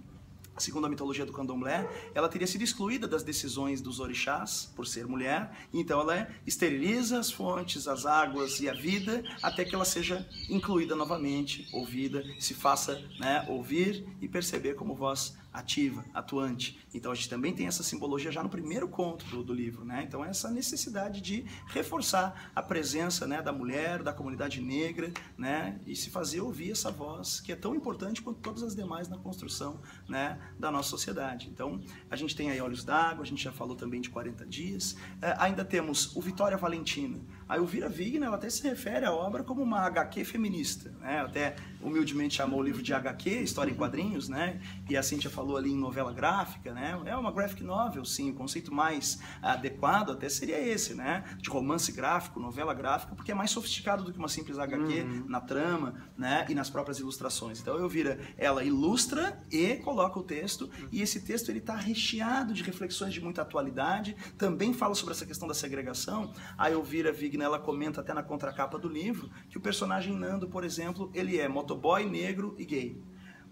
segundo a mitologia do candomblé, ela teria sido excluída das decisões dos orixás por ser mulher, então ela esteriliza as fontes, as águas e a vida até que ela seja incluída novamente, ouvida, se faça né, ouvir e perceber como voz ativa, atuante. Então a gente também tem essa simbologia já no primeiro conto do, do livro, né? Então essa necessidade de reforçar a presença, né, da mulher, da comunidade negra, né, e se fazer ouvir essa voz que é tão importante quanto todas as demais na construção, né, da nossa sociedade. Então a gente tem aí Olhos d'Água, a gente já falou também de 40 dias, é, ainda temos o Vitória Valentina. A Elvira Wigner, ela até se refere à obra como uma HQ feminista, né? Até humildemente chamou o livro de HQ, História em Quadrinhos, né? E a Cíntia falou ali em novela gráfica, né? É uma graphic novel, sim. O conceito mais adequado até seria esse, né? De romance gráfico, novela gráfica, porque é mais sofisticado do que uma simples HQ uhum. na trama, né? E nas próprias ilustrações. Então, eu vira, ela ilustra e coloca o texto, e esse texto ele está recheado de reflexões de muita atualidade. Também fala sobre essa questão da segregação. A Elvira Vigna, ela comenta até na contracapa do livro que o personagem Nando, por exemplo, ele é motoboy, negro e gay.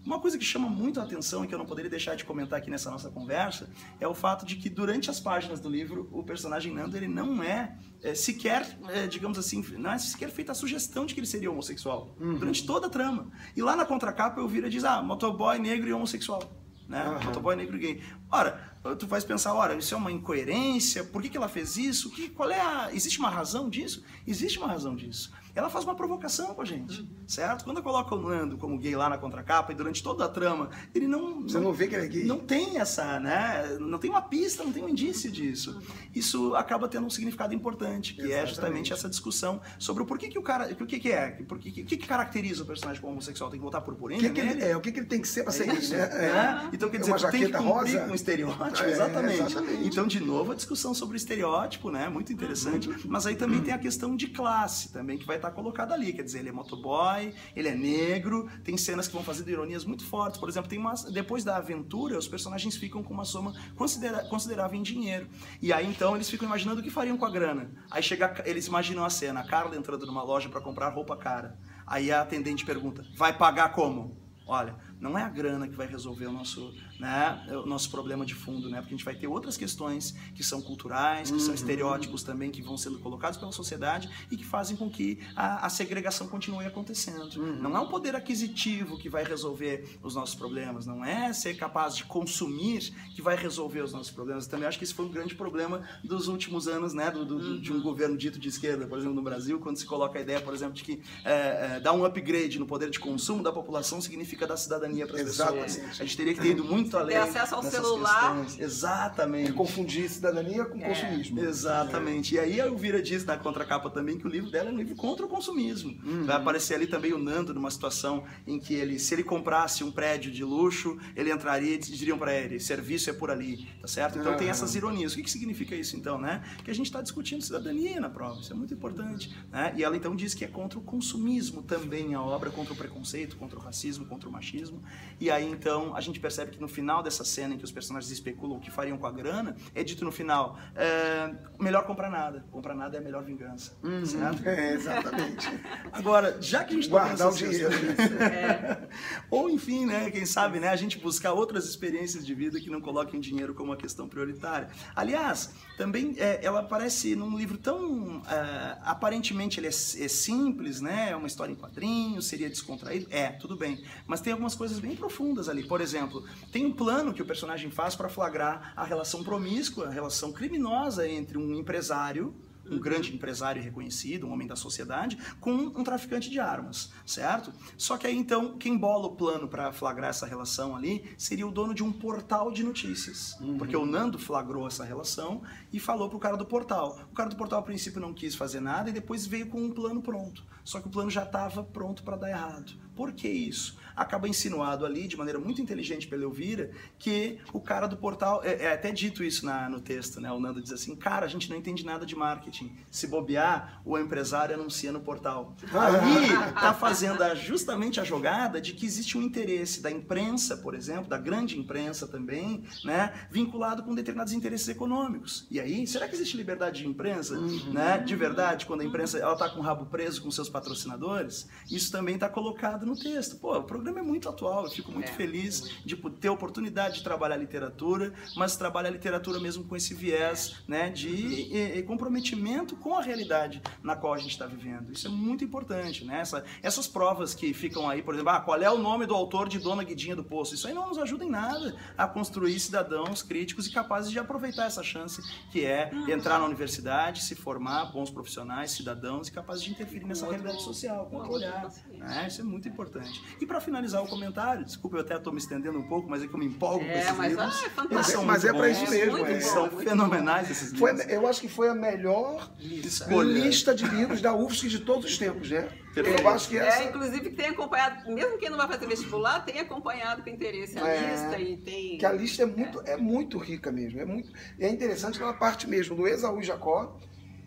Uma coisa que chama muito a atenção e que eu não poderia deixar de comentar aqui nessa nossa conversa é o fato de que durante as páginas do livro o personagem Nando ele não é, é sequer, é, digamos assim, não é sequer feita a sugestão de que ele seria homossexual uhum. durante toda a trama. E lá na contracapa eu vira diz ah motoboy negro e homossexual, né? Uhum. Motoboy negro e gay. Ora, tu vais pensar, ora, isso é uma incoerência, por que, que ela fez isso? Que, qual é a... Existe uma razão disso? Existe uma razão disso ela faz uma provocação com a gente, certo? Quando eu coloco o Nando como gay lá na contracapa e durante toda a trama, ele não... Você não, não vê que ele é gay? Não tem essa, né? Não tem uma pista, não tem um indício disso. Isso acaba tendo um significado importante, que Exatamente. é justamente essa discussão sobre o porquê que o cara... O que que é? O que, que, que caracteriza o personagem como homossexual? Tem que voltar purpurina que que ele, É, o que, que ele tem que ser para ser é isso, né? É. Então, quer dizer, tem que cumprir rosa. com um estereótipo, é, exatamente. exatamente. Então, de novo, a discussão sobre o estereótipo, né? Muito interessante. Uhum. Mas aí também tem a questão de classe, também, que vai estar colocada ali quer dizer, ele é motoboy, ele é negro, tem cenas que vão fazendo ironias muito fortes. Por exemplo, tem uma, depois da aventura, os personagens ficam com uma soma considera, considerável em dinheiro. E aí então eles ficam imaginando o que fariam com a grana. Aí chega, eles imaginam a cena, a Carla entrando numa loja para comprar roupa cara. Aí a atendente pergunta: "Vai pagar como?" Olha, não é a grana que vai resolver o nosso, né, o nosso problema de fundo, né? Porque a gente vai ter outras questões que são culturais, que uhum. são estereótipos também que vão sendo colocados pela sociedade e que fazem com que a, a segregação continue acontecendo. Uhum. Não é o poder aquisitivo que vai resolver os nossos problemas, não é ser capaz de consumir que vai resolver os nossos problemas. Eu também acho que esse foi um grande problema dos últimos anos, né, do, do, uhum. de um uhum. governo dito de esquerda, por exemplo, no Brasil, quando se coloca a ideia, por exemplo, de que é, é, dar um upgrade no poder de consumo da população significa dar cidadania para as pessoas. A gente teria que ter ido muito além. Ter acesso ao celular. Questões. Exatamente. E confundir cidadania com é. consumismo. Exatamente. É. E aí a Elvira diz na contracapa também que o livro dela é um livro contra o consumismo. Uhum. Vai aparecer ali também o Nando numa situação em que ele, se ele comprasse um prédio de luxo, ele entraria e diriam para ele, serviço é por ali, tá certo? Então uhum. tem essas ironias. O que, que significa isso então, né? Que a gente está discutindo cidadania na prova, isso é muito importante. Né? E ela então diz que é contra o consumismo também a obra, contra o preconceito, contra o racismo, contra o machismo. E aí então a gente percebe que no final dessa cena em que os personagens especulam o que fariam com a grana, é dito no final: é, melhor comprar nada. Comprar nada é a melhor vingança. Uhum. Certo? É, exatamente. <laughs> Agora, já que a gente tá Guardar o dinheiro. <laughs> é. <laughs> Ou enfim, né, quem sabe, né, a gente buscar outras experiências de vida que não coloquem dinheiro como uma questão prioritária. Aliás, também é, ela aparece num livro tão é, aparentemente ele é, é, simples, né? É uma história em quadrinhos, seria descontraído. É, tudo bem. Mas tem algumas coisas bem profundas profundas ali. Por exemplo, tem um plano que o personagem faz para flagrar a relação promíscua, a relação criminosa entre um empresário um grande empresário reconhecido, um homem da sociedade, com um traficante de armas, certo? Só que aí então, quem bola o plano para flagrar essa relação ali seria o dono de um portal de notícias. Uhum. Porque o Nando flagrou essa relação e falou pro cara do portal. O cara do portal, a princípio, não quis fazer nada e depois veio com um plano pronto. Só que o plano já estava pronto para dar errado. Por que isso? Acaba insinuado ali, de maneira muito inteligente pela Elvira, que o cara do portal. É, é até dito isso na, no texto, né? O Nando diz assim: cara, a gente não entende nada de marketing. Se bobear, o empresário anuncia no portal. Ali tá fazendo a, justamente a jogada de que existe um interesse da imprensa, por exemplo, da grande imprensa também, né? Vinculado com determinados interesses econômicos. E aí, será que existe liberdade de imprensa, uhum. né? De verdade, quando a imprensa ela tá com o rabo preso com seus patrocinadores? Isso também está colocado no texto. Pô, o programa é muito atual, eu fico muito é. feliz de ter a oportunidade de trabalhar literatura, mas trabalhar literatura mesmo com esse viés né, de e, e comprometimento com a realidade na qual a gente está vivendo. Isso é muito importante. Né? Essa, essas provas que ficam aí, por exemplo, ah, qual é o nome do autor de Dona Guidinha do Poço? Isso aí não nos ajuda em nada a construir cidadãos críticos e capazes de aproveitar essa chance que é entrar na universidade, se formar, bons profissionais, cidadãos e capazes de interferir nessa realidade social, com outro olhar. Né? Isso é muito importante. E para finalizar o comentário, desculpa, eu até estou me estendendo um pouco, mas é que eu me empolgo é, com esses mas, livros. Ah, é fantástico. mas é para isso mesmo. Eles são fenomenais esses livros. Foi, eu acho que foi a melhor Lista. lista de livros da UFSC de todos os tempos, né? Eu acho que É, essa... inclusive que tem acompanhado, mesmo quem não vai fazer vestibular, tem acompanhado com interesse a É, lista e tem. que a lista é muito, é muito rica mesmo. É, muito, é interessante que ela parte mesmo do Esaú e Jacó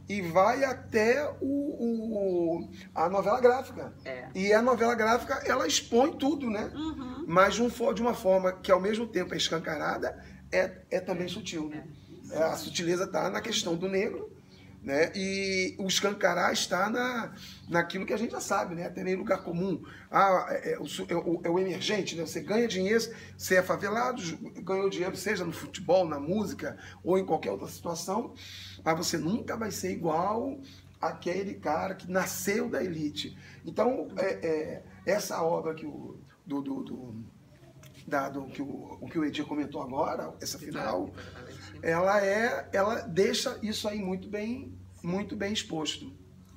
e vai até o, o- a novela gráfica. É. E a novela gráfica, ela expõe tudo, né? Uhum. Mas de, um de uma forma que ao mesmo tempo é escancarada, é, é também sutil. Né? É, a sutileza está na questão do negro, né? E o escancarar está na, naquilo que a gente já sabe, né? Até nem lugar comum. Ah, é, é o, é o- é o emergente, né? Você ganha dinheiro, você é favelado, ganhou dinheiro, seja no futebol, na música ou em qualquer outra situação, mas você nunca vai ser igual aquele cara que nasceu da elite. Então, é, é, essa obra que o, do, do, do- da- do que o, o que o Edir comentou agora, essa final, ela é, ela deixa isso aí muito bem, muito bem exposto.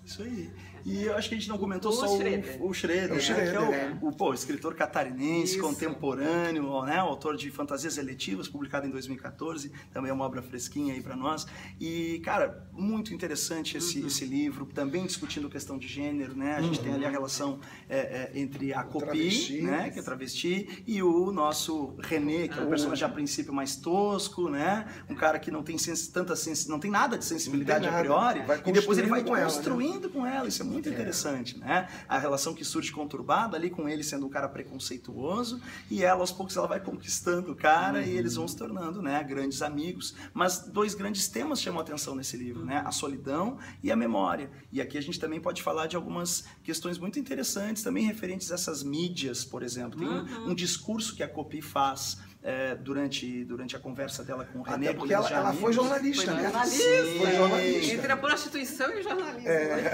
Isso aí. E eu acho que a gente não comentou O só Schroeder. o, o Schroeder, É o né? Schroeder, que é o, é. o, pô, escritor catarinense, Isso. contemporâneo, né? autor de Fantasias Eletivas, publicado em 2014, também é uma obra fresquinha aí para nós. E, cara, muito interessante esse, Uhum. esse livro, também discutindo questão de gênero, né? A gente tem ali a relação é, é, entre a Copi, travesti. né? que é travesti, e o nosso René, que é um Ah. personagem a princípio mais tosco, né? Um cara que não tem sens tanta sens não tem nada de sensibilidade a priori, Vai e depois ele vai construindo com ela, né? construindo com ela, isso é muito interessante, né? A relação que surge conturbada ali com ele sendo um cara preconceituoso e ela aos poucos ela vai conquistando o cara e eles vão se tornando, né, grandes amigos. Mas dois grandes temas chamam a atenção nesse livro, né? A solidão e a memória. E aqui a gente também pode falar de algumas questões muito interessantes também referentes a essas mídias, por exemplo. Tem um, um discurso que a Copi faz é, durante, durante a conversa dela com o René. Até porque ela, ela foi jornalista, Foi né? jornalista. Foi jornalista. Entre a prostituição e o jornalismo.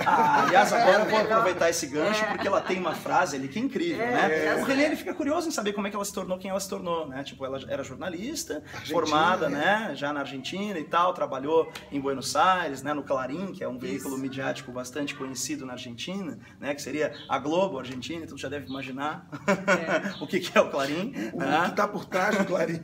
Ah, aliás, agora eu vou É. aproveitar esse gancho porque ela tem uma frase ali que é incrível, É, né? é. O René ele fica curioso em saber como é que ela se tornou quem ela se tornou, né? Tipo, ela era jornalista, Argentina, formada, né? né? Já na Argentina e tal, trabalhou em Buenos Aires, né? No Clarim, que é um veículo midiático bastante conhecido na Argentina, né? Que seria a Globo Argentina, então já deve imaginar <laughs> o que, que é o Clarim. O né? que está por trás do Clarim.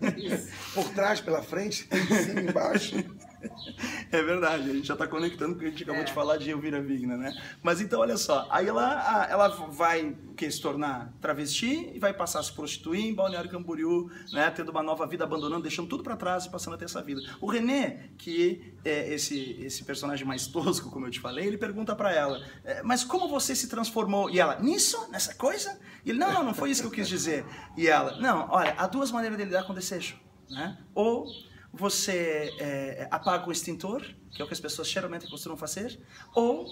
por trás, pela frente, em cima, embaixo. <laughs> É verdade, a gente já está conectando com o que a gente acabou É. de falar de Elvira Vigna, né? Mas então, olha só, aí ela, ela vai o quê? se tornar travesti e vai passar a se prostituir em Balneário Camboriú, né? Tendo uma nova vida, abandonando, deixando tudo para trás e passando a ter essa vida. O René, que é esse, esse personagem mais tosco, como eu te falei, ele pergunta para ela, "É, mas como você se transformou? E ela, nisso? Nessa coisa? E ele, não, não, não foi isso que eu quis dizer. E ela, não, olha, há duas maneiras de lidar com desejo, né? Ou você é, apaga o extintor, que é o que as pessoas geralmente costumam fazer, ou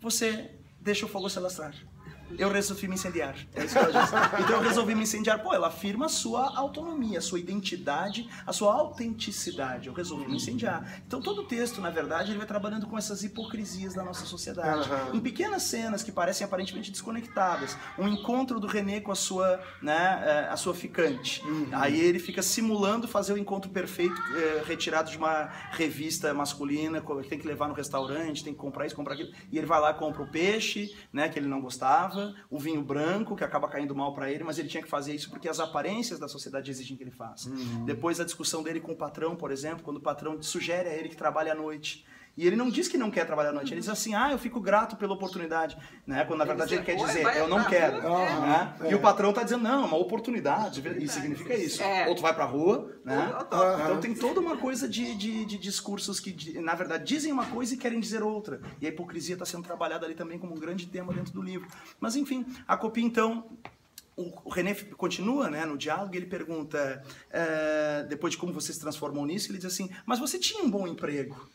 você deixa o fogo se alastrar. Eu resolvi me incendiar. É isso que ela diz. Então eu resolvi me incendiar. Pô, ela afirma a sua autonomia, a sua identidade, a sua autenticidade. Eu resolvi me incendiar. Então todo o texto, na verdade, ele vai trabalhando com essas hipocrisias da nossa sociedade. Aham. Em pequenas cenas que parecem aparentemente desconectadas. Um encontro do René com a sua, né, eh, a sua ficante. Aí ele fica simulando fazer o encontro perfeito, eh, retirado de uma revista masculina, que tem que levar no restaurante, tem que comprar isso, comprar aquilo. E ele vai lá, compra o peixe, né, que ele não gostava, o vinho branco, que acaba caindo mal para ele, mas ele tinha que fazer isso porque as aparências da sociedade exigem que ele faça. Depois a discussão dele com o patrão, por exemplo, quando o patrão sugere a ele que trabalhe à noite. E ele não diz que não quer trabalhar à noite, ele diz assim, ah, eu fico grato pela oportunidade, né? Quando na verdade ele quer Oi, dizer, eu não quero, rua, é. né? E o patrão tá dizendo, não, é uma oportunidade, e significa isso. É. Ou tu vai pra rua, né? Então tem toda uma coisa de, de, de discursos que, na verdade, dizem uma coisa e querem dizer outra. E a hipocrisia está sendo trabalhada ali também como um grande tema dentro do livro. Mas enfim, a Copi, então, o René continua né, no diálogo e ele pergunta, eh, depois de como você se transformou nisso, ele diz assim, mas você tinha um bom emprego.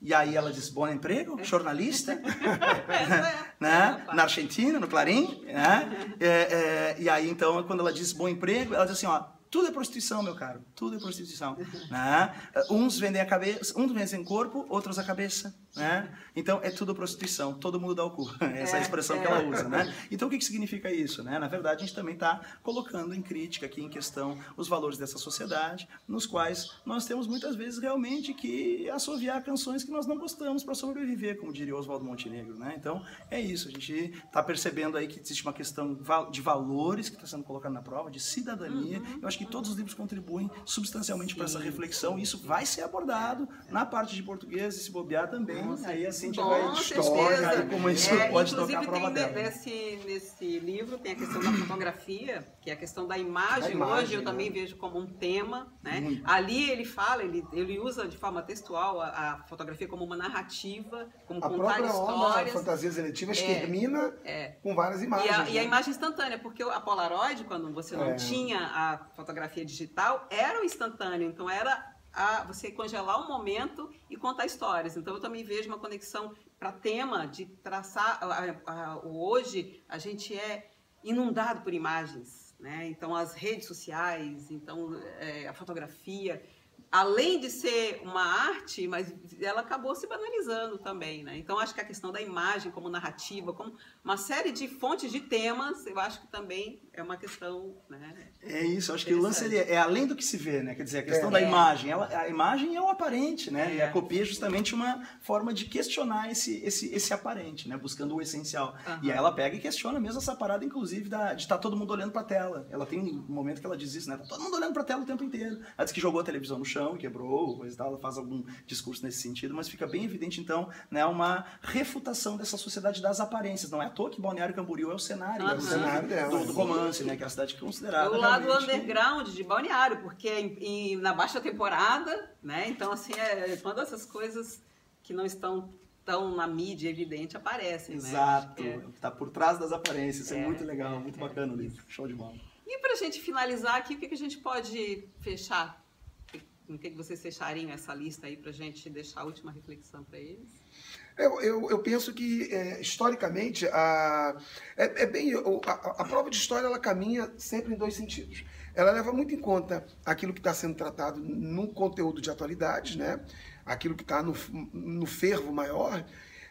E aí ela diz, bom emprego? <laughs> Jornalista? <laughs> né? Na Argentina, no Clarim. Né? É, é, e aí, então, quando ela diz bom emprego, ela diz assim, ó, tudo é prostituição, meu caro. Tudo é prostituição. Né? Uns vendem a cabeça, uns vendem corpo, outros a cabeça. Né? Então, é tudo prostituição. Todo mundo dá o cu. <laughs> Essa é a expressão que ela usa. Né? Então, o que, que significa isso? Né? Na verdade, a gente também está colocando em crítica aqui, em questão, os valores dessa sociedade, nos quais nós temos muitas vezes realmente que assoviar canções que nós não gostamos para sobreviver, como diria Oswaldo Montenegro. Né? Então, é isso. A gente está percebendo aí que existe uma questão de valores que está sendo colocada na prova, de cidadania. Eu acho acho que todos os livros contribuem substancialmente para essa reflexão e isso vai ser abordado na parte de português e se bobear também. Aí a Cintia Com vai certeza. aí como isso É, pode inclusive tocar a prova tem dela. nesse, nesse livro tem a questão da fotografia, que é a questão da imagem. Imagem, Hoje eu né? também vejo como um tema. Né? Ali ele fala, ele, ele usa de forma textual a, a fotografia como uma narrativa, como A contar própria obra histórias. Fantasias Eletivas É, termina é. com várias E imagens. a, e a né? imagem instantânea, porque a Polaroid, quando você não É. tinha a fotografia digital, era o instantâneo. Então era a, você congelar o momento e contar histórias. Então eu também vejo uma conexão para tema de traçar. a- a- hoje a gente é inundado por imagens, né? Então as redes sociais, então é, a fotografia. Além de ser uma arte, mas ela acabou se banalizando também, né? Então acho que a questão da imagem como narrativa, como uma série de fontes de temas, eu acho que também é uma questão, né? É isso, acho que o lance é, é além do que se vê, né? Quer dizer, a questão É. da imagem. Ela, a imagem é o aparente, né? É. E a copia é justamente uma forma de questionar esse, esse, esse aparente, né? Buscando o essencial. Aham. E aí ela pega e questiona mesmo essa parada, inclusive, da, de estar todo mundo olhando pra tela. Ela tem um momento que ela diz isso, né? Tá todo mundo olhando pra tela o tempo inteiro. Ela diz que jogou a televisão no chão, quebrou, coisa e tal. Ela faz algum discurso nesse sentido, mas fica bem evidente, então, né? Uma refutação dessa sociedade das aparências. Não é à toa que Balneário Camboriú é o cenário? Aham. do, O cenário dela, do, do sim. Né? Que é a cidade considerada o lado underground de Balneário, porque é em- em- na baixa temporada, né? Então, assim, é quando essas coisas que não estão tão na mídia evidente aparecem, né? Exato, É. tá por trás das aparências. Isso é, É, muito legal, é, muito é. bacana o livro. Show de bola. E para a gente finalizar aqui, o que, que a gente pode fechar? O que, que vocês fechariam essa lista aí para a gente deixar a última reflexão para eles? Eu, eu, eu penso que, é, historicamente, a, é, é bem, a, a prova de história ela caminha sempre em dois sentidos. Ela leva muito em conta aquilo que está sendo tratado no conteúdo de atualidades, né? aquilo que está no, no fervo maior,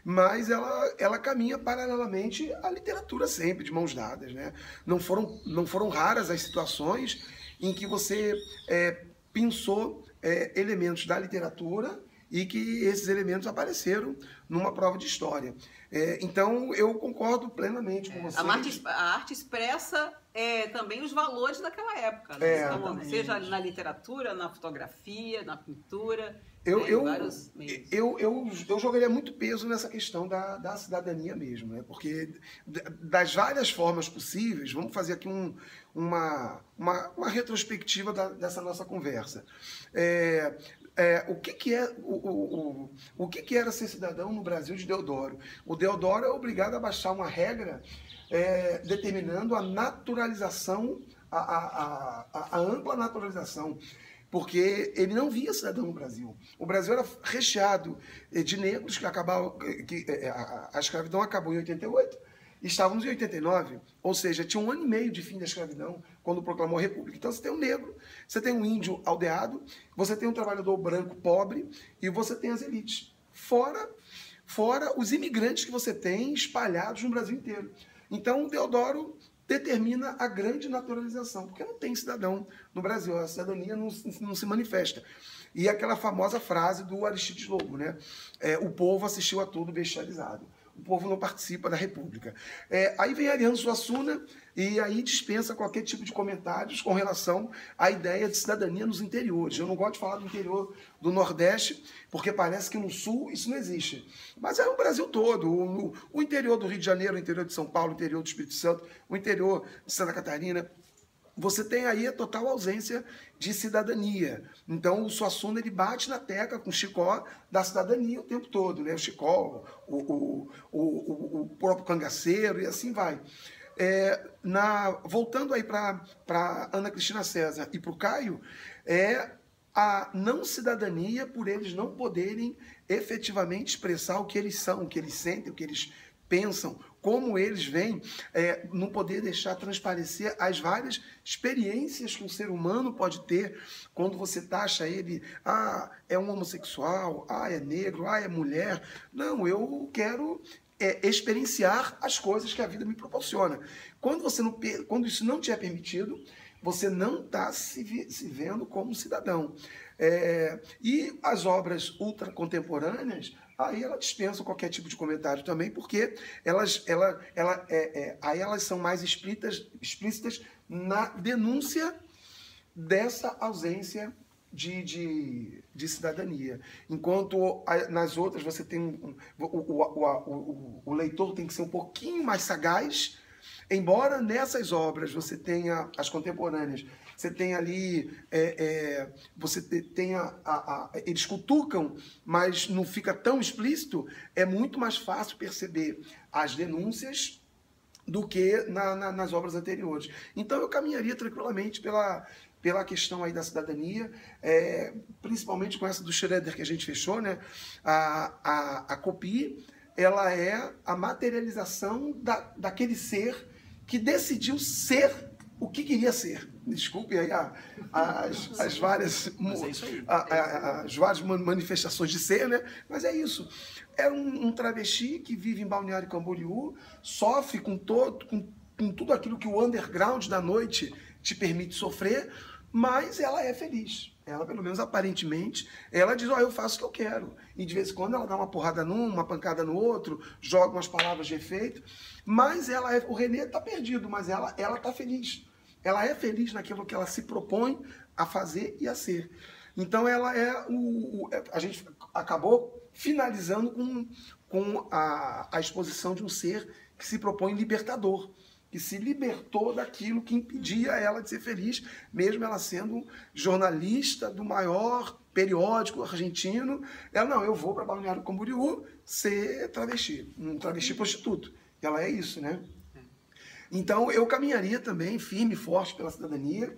mas ela, ela caminha paralelamente à literatura sempre, de mãos dadas. Né? Não, foram, não foram raras as situações em que você é, pensou é, elementos da literatura e que esses elementos apareceram numa prova de história. É, então, eu concordo plenamente com vocês. A arte, a arte expressa é, também os valores daquela época, né? É, Então, seja na literatura, na fotografia, na pintura, Eu, né, eu, vários meios. eu, eu, eu jogaria muito peso nessa questão da, da cidadania mesmo, né? porque das várias formas possíveis, vamos fazer aqui um, uma, uma, uma retrospectiva da- dessa nossa conversa. É, é, o que, que é o, o, o, o que, que era ser cidadão no Brasil de Deodoro? O Deodoro é obrigado a baixar uma regra é, determinando a naturalização, a, a, a, a ampla naturalização porque ele não via cidadão no Brasil. O Brasil era recheado eh, de negros que acabaram, que eh, a, a escravidão acabou em 88, e estávamos em 89, ou seja, tinha um ano e meio de fim da escravidão quando proclamou a República. Então você tem um negro, você tem um índio aldeado, você tem um trabalhador branco pobre e você tem as elites. Fora, fora os imigrantes que você tem espalhados no Brasil inteiro. Então, Deodoro determina a grande naturalização, porque não tem cidadão no Brasil, a cidadania não, não se manifesta. E aquela famosa frase do Aristides Lobo, né? É, o povo assistiu a tudo bestializado. O povo não participa da República. É, aí vem Ariano Suassuna e aí dispensa qualquer tipo de comentários com relação à ideia de cidadania nos interiores. Eu não gosto de falar do interior do Nordeste, porque parece que no Sul isso não existe. Mas é o Brasil todo. O, o interior do Rio de Janeiro, o interior de São Paulo, o interior do Espírito Santo, o interior de Santa Catarina, você tem aí a total ausência de cidadania. Então o Suassuna ele bate na tecla com o Chicó da cidadania o tempo todo, né? O Chicó, o, o, o, o próprio cangaceiro e assim vai. É, na, voltando aí para Ana Cristina César e para o Caio, é a não cidadania por eles não poderem efetivamente expressar o que eles são, o que eles sentem, o que eles pensam, como eles veem, é, não poder deixar transparecer as várias experiências que um ser humano pode ter quando você taxa ele, ah, é um homossexual, ah, é negro, ah, é mulher. Não, eu quero é, experienciar as coisas que a vida me proporciona. Quando, você não, quando isso não te é permitido, você não está se, se, vendo como cidadão. É, e as obras ultracontemporâneas, aí ela dispensa qualquer tipo de comentário também, porque elas, ela, ela, é, é, aí elas são mais explícitas, explícitas na denúncia dessa ausência de, de, de cidadania. Enquanto nas outras você tem um, o, o, o, o, leitor tem que ser um pouquinho mais sagaz, embora nessas obras você tenha as contemporâneas, você tem ali, é, é, você tenha, a, a, eles cutucam, mas não fica tão explícito, é muito mais fácil perceber as denúncias do que na, na, nas obras anteriores. Então eu caminharia tranquilamente pela, pela questão aí da cidadania, é, principalmente com essa do Schroeder que a gente fechou, né? A, a, a COPI, ela é a materialização da, daquele ser que decidiu ser o que queria ser. Desculpe aí a, as, as, várias, é a, as várias manifestações de ser, né? Mas é isso. É um, um travesti que vive em Balneário Camboriú, sofre com, todo, com, com tudo aquilo que o underground da noite te permite sofrer, mas ela é feliz. Ela, pelo menos aparentemente, ela diz: Ó, oh, eu faço o que eu quero. E de vez em quando ela dá uma porrada num, uma pancada no outro, joga umas palavras de efeito. Mas ela é, o Renê está perdido, mas ela ela está feliz. Ela é feliz naquilo que ela se propõe a fazer e a ser. Então ela é o. o a gente acabou finalizando com, com a, a exposição de um ser que se propõe libertador que se libertou daquilo que impedia ela de ser feliz, mesmo ela sendo jornalista do maior periódico argentino. Ela, não, eu vou para Balneário Camboriú ser travesti, um travesti prostituto. Ela é isso, né? Então, eu caminharia também firme e forte pela cidadania.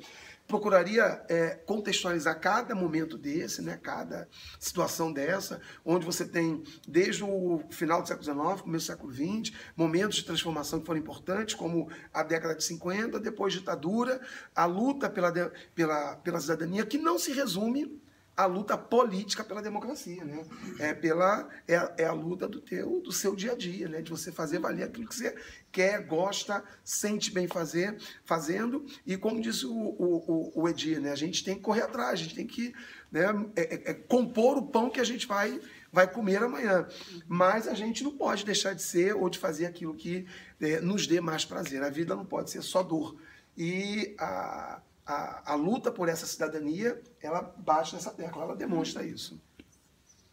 Procuraria é, contextualizar cada momento desse, né, cada situação dessa, onde você tem, desde o final do século XIX, começo do século XX, momentos de transformação que foram importantes, como a década de 50, depois ditadura, a luta pela, pela, pela cidadania, que não se resume a luta política pela democracia, né? É pela é, é, a luta do teu do seu dia a dia, né? De você fazer valer aquilo que você quer, gosta, sente bem fazer, fazendo e como disse o, o, o Edir, né? A gente tem que correr atrás, a gente tem que né, é, é, é compor o pão que a gente vai vai comer amanhã, mas a gente não pode deixar de ser ou de fazer aquilo que é, nos dê mais prazer. A vida não pode ser só dor e a a, a luta por essa cidadania, ela bate nessa tecla, ela demonstra isso.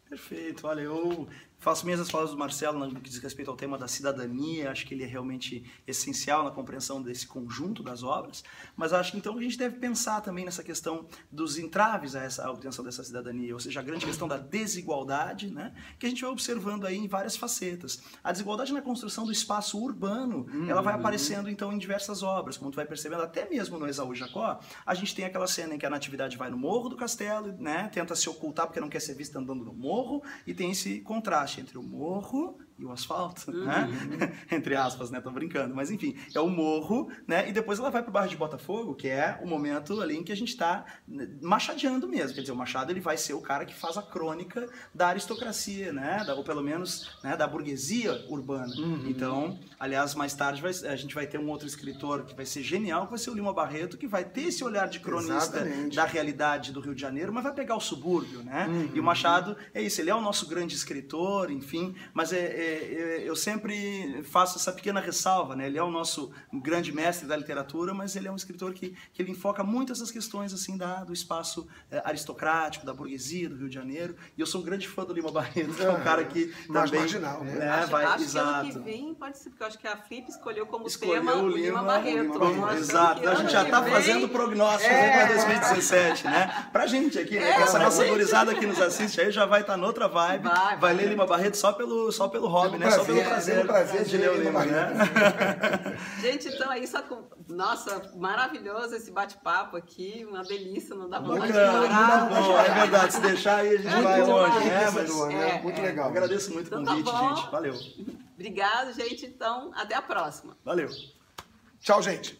Perfeito. Olha, eu Faço minhas as palavras do Marcelo no que diz respeito ao tema da cidadania, acho que ele é realmente essencial na compreensão desse conjunto das obras, mas acho que então a gente deve pensar também nessa questão dos entraves a essa a obtenção dessa cidadania, ou seja, a grande questão da desigualdade, né, que a gente vai observando aí em várias facetas. A desigualdade na construção do espaço urbano, uhum. ela vai aparecendo então em diversas obras, como tu vai percebendo, até mesmo no Esaú Jacó, a gente tem aquela cena em que a natividade vai no morro do castelo, né, tenta se ocultar porque não quer ser vista andando no morro, e tem esse contraste entre o morro e o asfalto, uhum. né? <laughs> Entre aspas, né? Tô brincando. Mas enfim, é o morro, né? E depois ela vai pro bairro de Botafogo, que é o momento ali em que a gente tá machadeando mesmo. Quer dizer, o Machado ele vai ser o cara que faz a crônica da aristocracia, né? Da, ou pelo menos né? da burguesia urbana. Uhum. Então, aliás, mais tarde vai, a gente vai ter um outro escritor que vai ser genial, que vai ser o Lima Barreto, que vai ter esse olhar de cronista Exatamente. da realidade do Rio de Janeiro, mas vai pegar o subúrbio, né? Uhum. E o Machado é isso, ele é o nosso grande escritor, enfim, mas é, é é, eu sempre faço essa pequena ressalva, né? Ele é o nosso grande mestre da literatura, mas ele é um escritor que, que ele enfoca muito essas questões assim da, do espaço é, aristocrático, da burguesia do Rio de Janeiro. E eu sou um grande fã do Lima Barreto, que é um cara que Mais também marginal, né? né acho, vai, acho exato. que ano que vem pode ser, porque eu acho que a Flip escolheu como escolheu tema o Lima, Lima Barreto. Lima Barreto. Exato. A gente já está fazendo prognósticos é. para 2017, né? Pra gente aqui, né? É, essa nossa gurizada que nos assiste aí já vai estar tá noutra vibe. Vai, vai, vai ler Lima Barreto só pelo, só pelo hobby, né? Prazer, Só pelo prazer. Pelo prazer de ler o livro, né? <laughs> Gente, então é isso. Nossa, maravilhoso esse bate-papo aqui. Uma delícia, não dá vontade de parar. Bom, é verdade. Se deixar aí, a gente vai longe. Né? Mas, é, muito é. legal. Agradeço muito o então, tá convite, tá gente. Valeu. Obrigado, gente. Então, até a próxima. Valeu. Tchau, gente.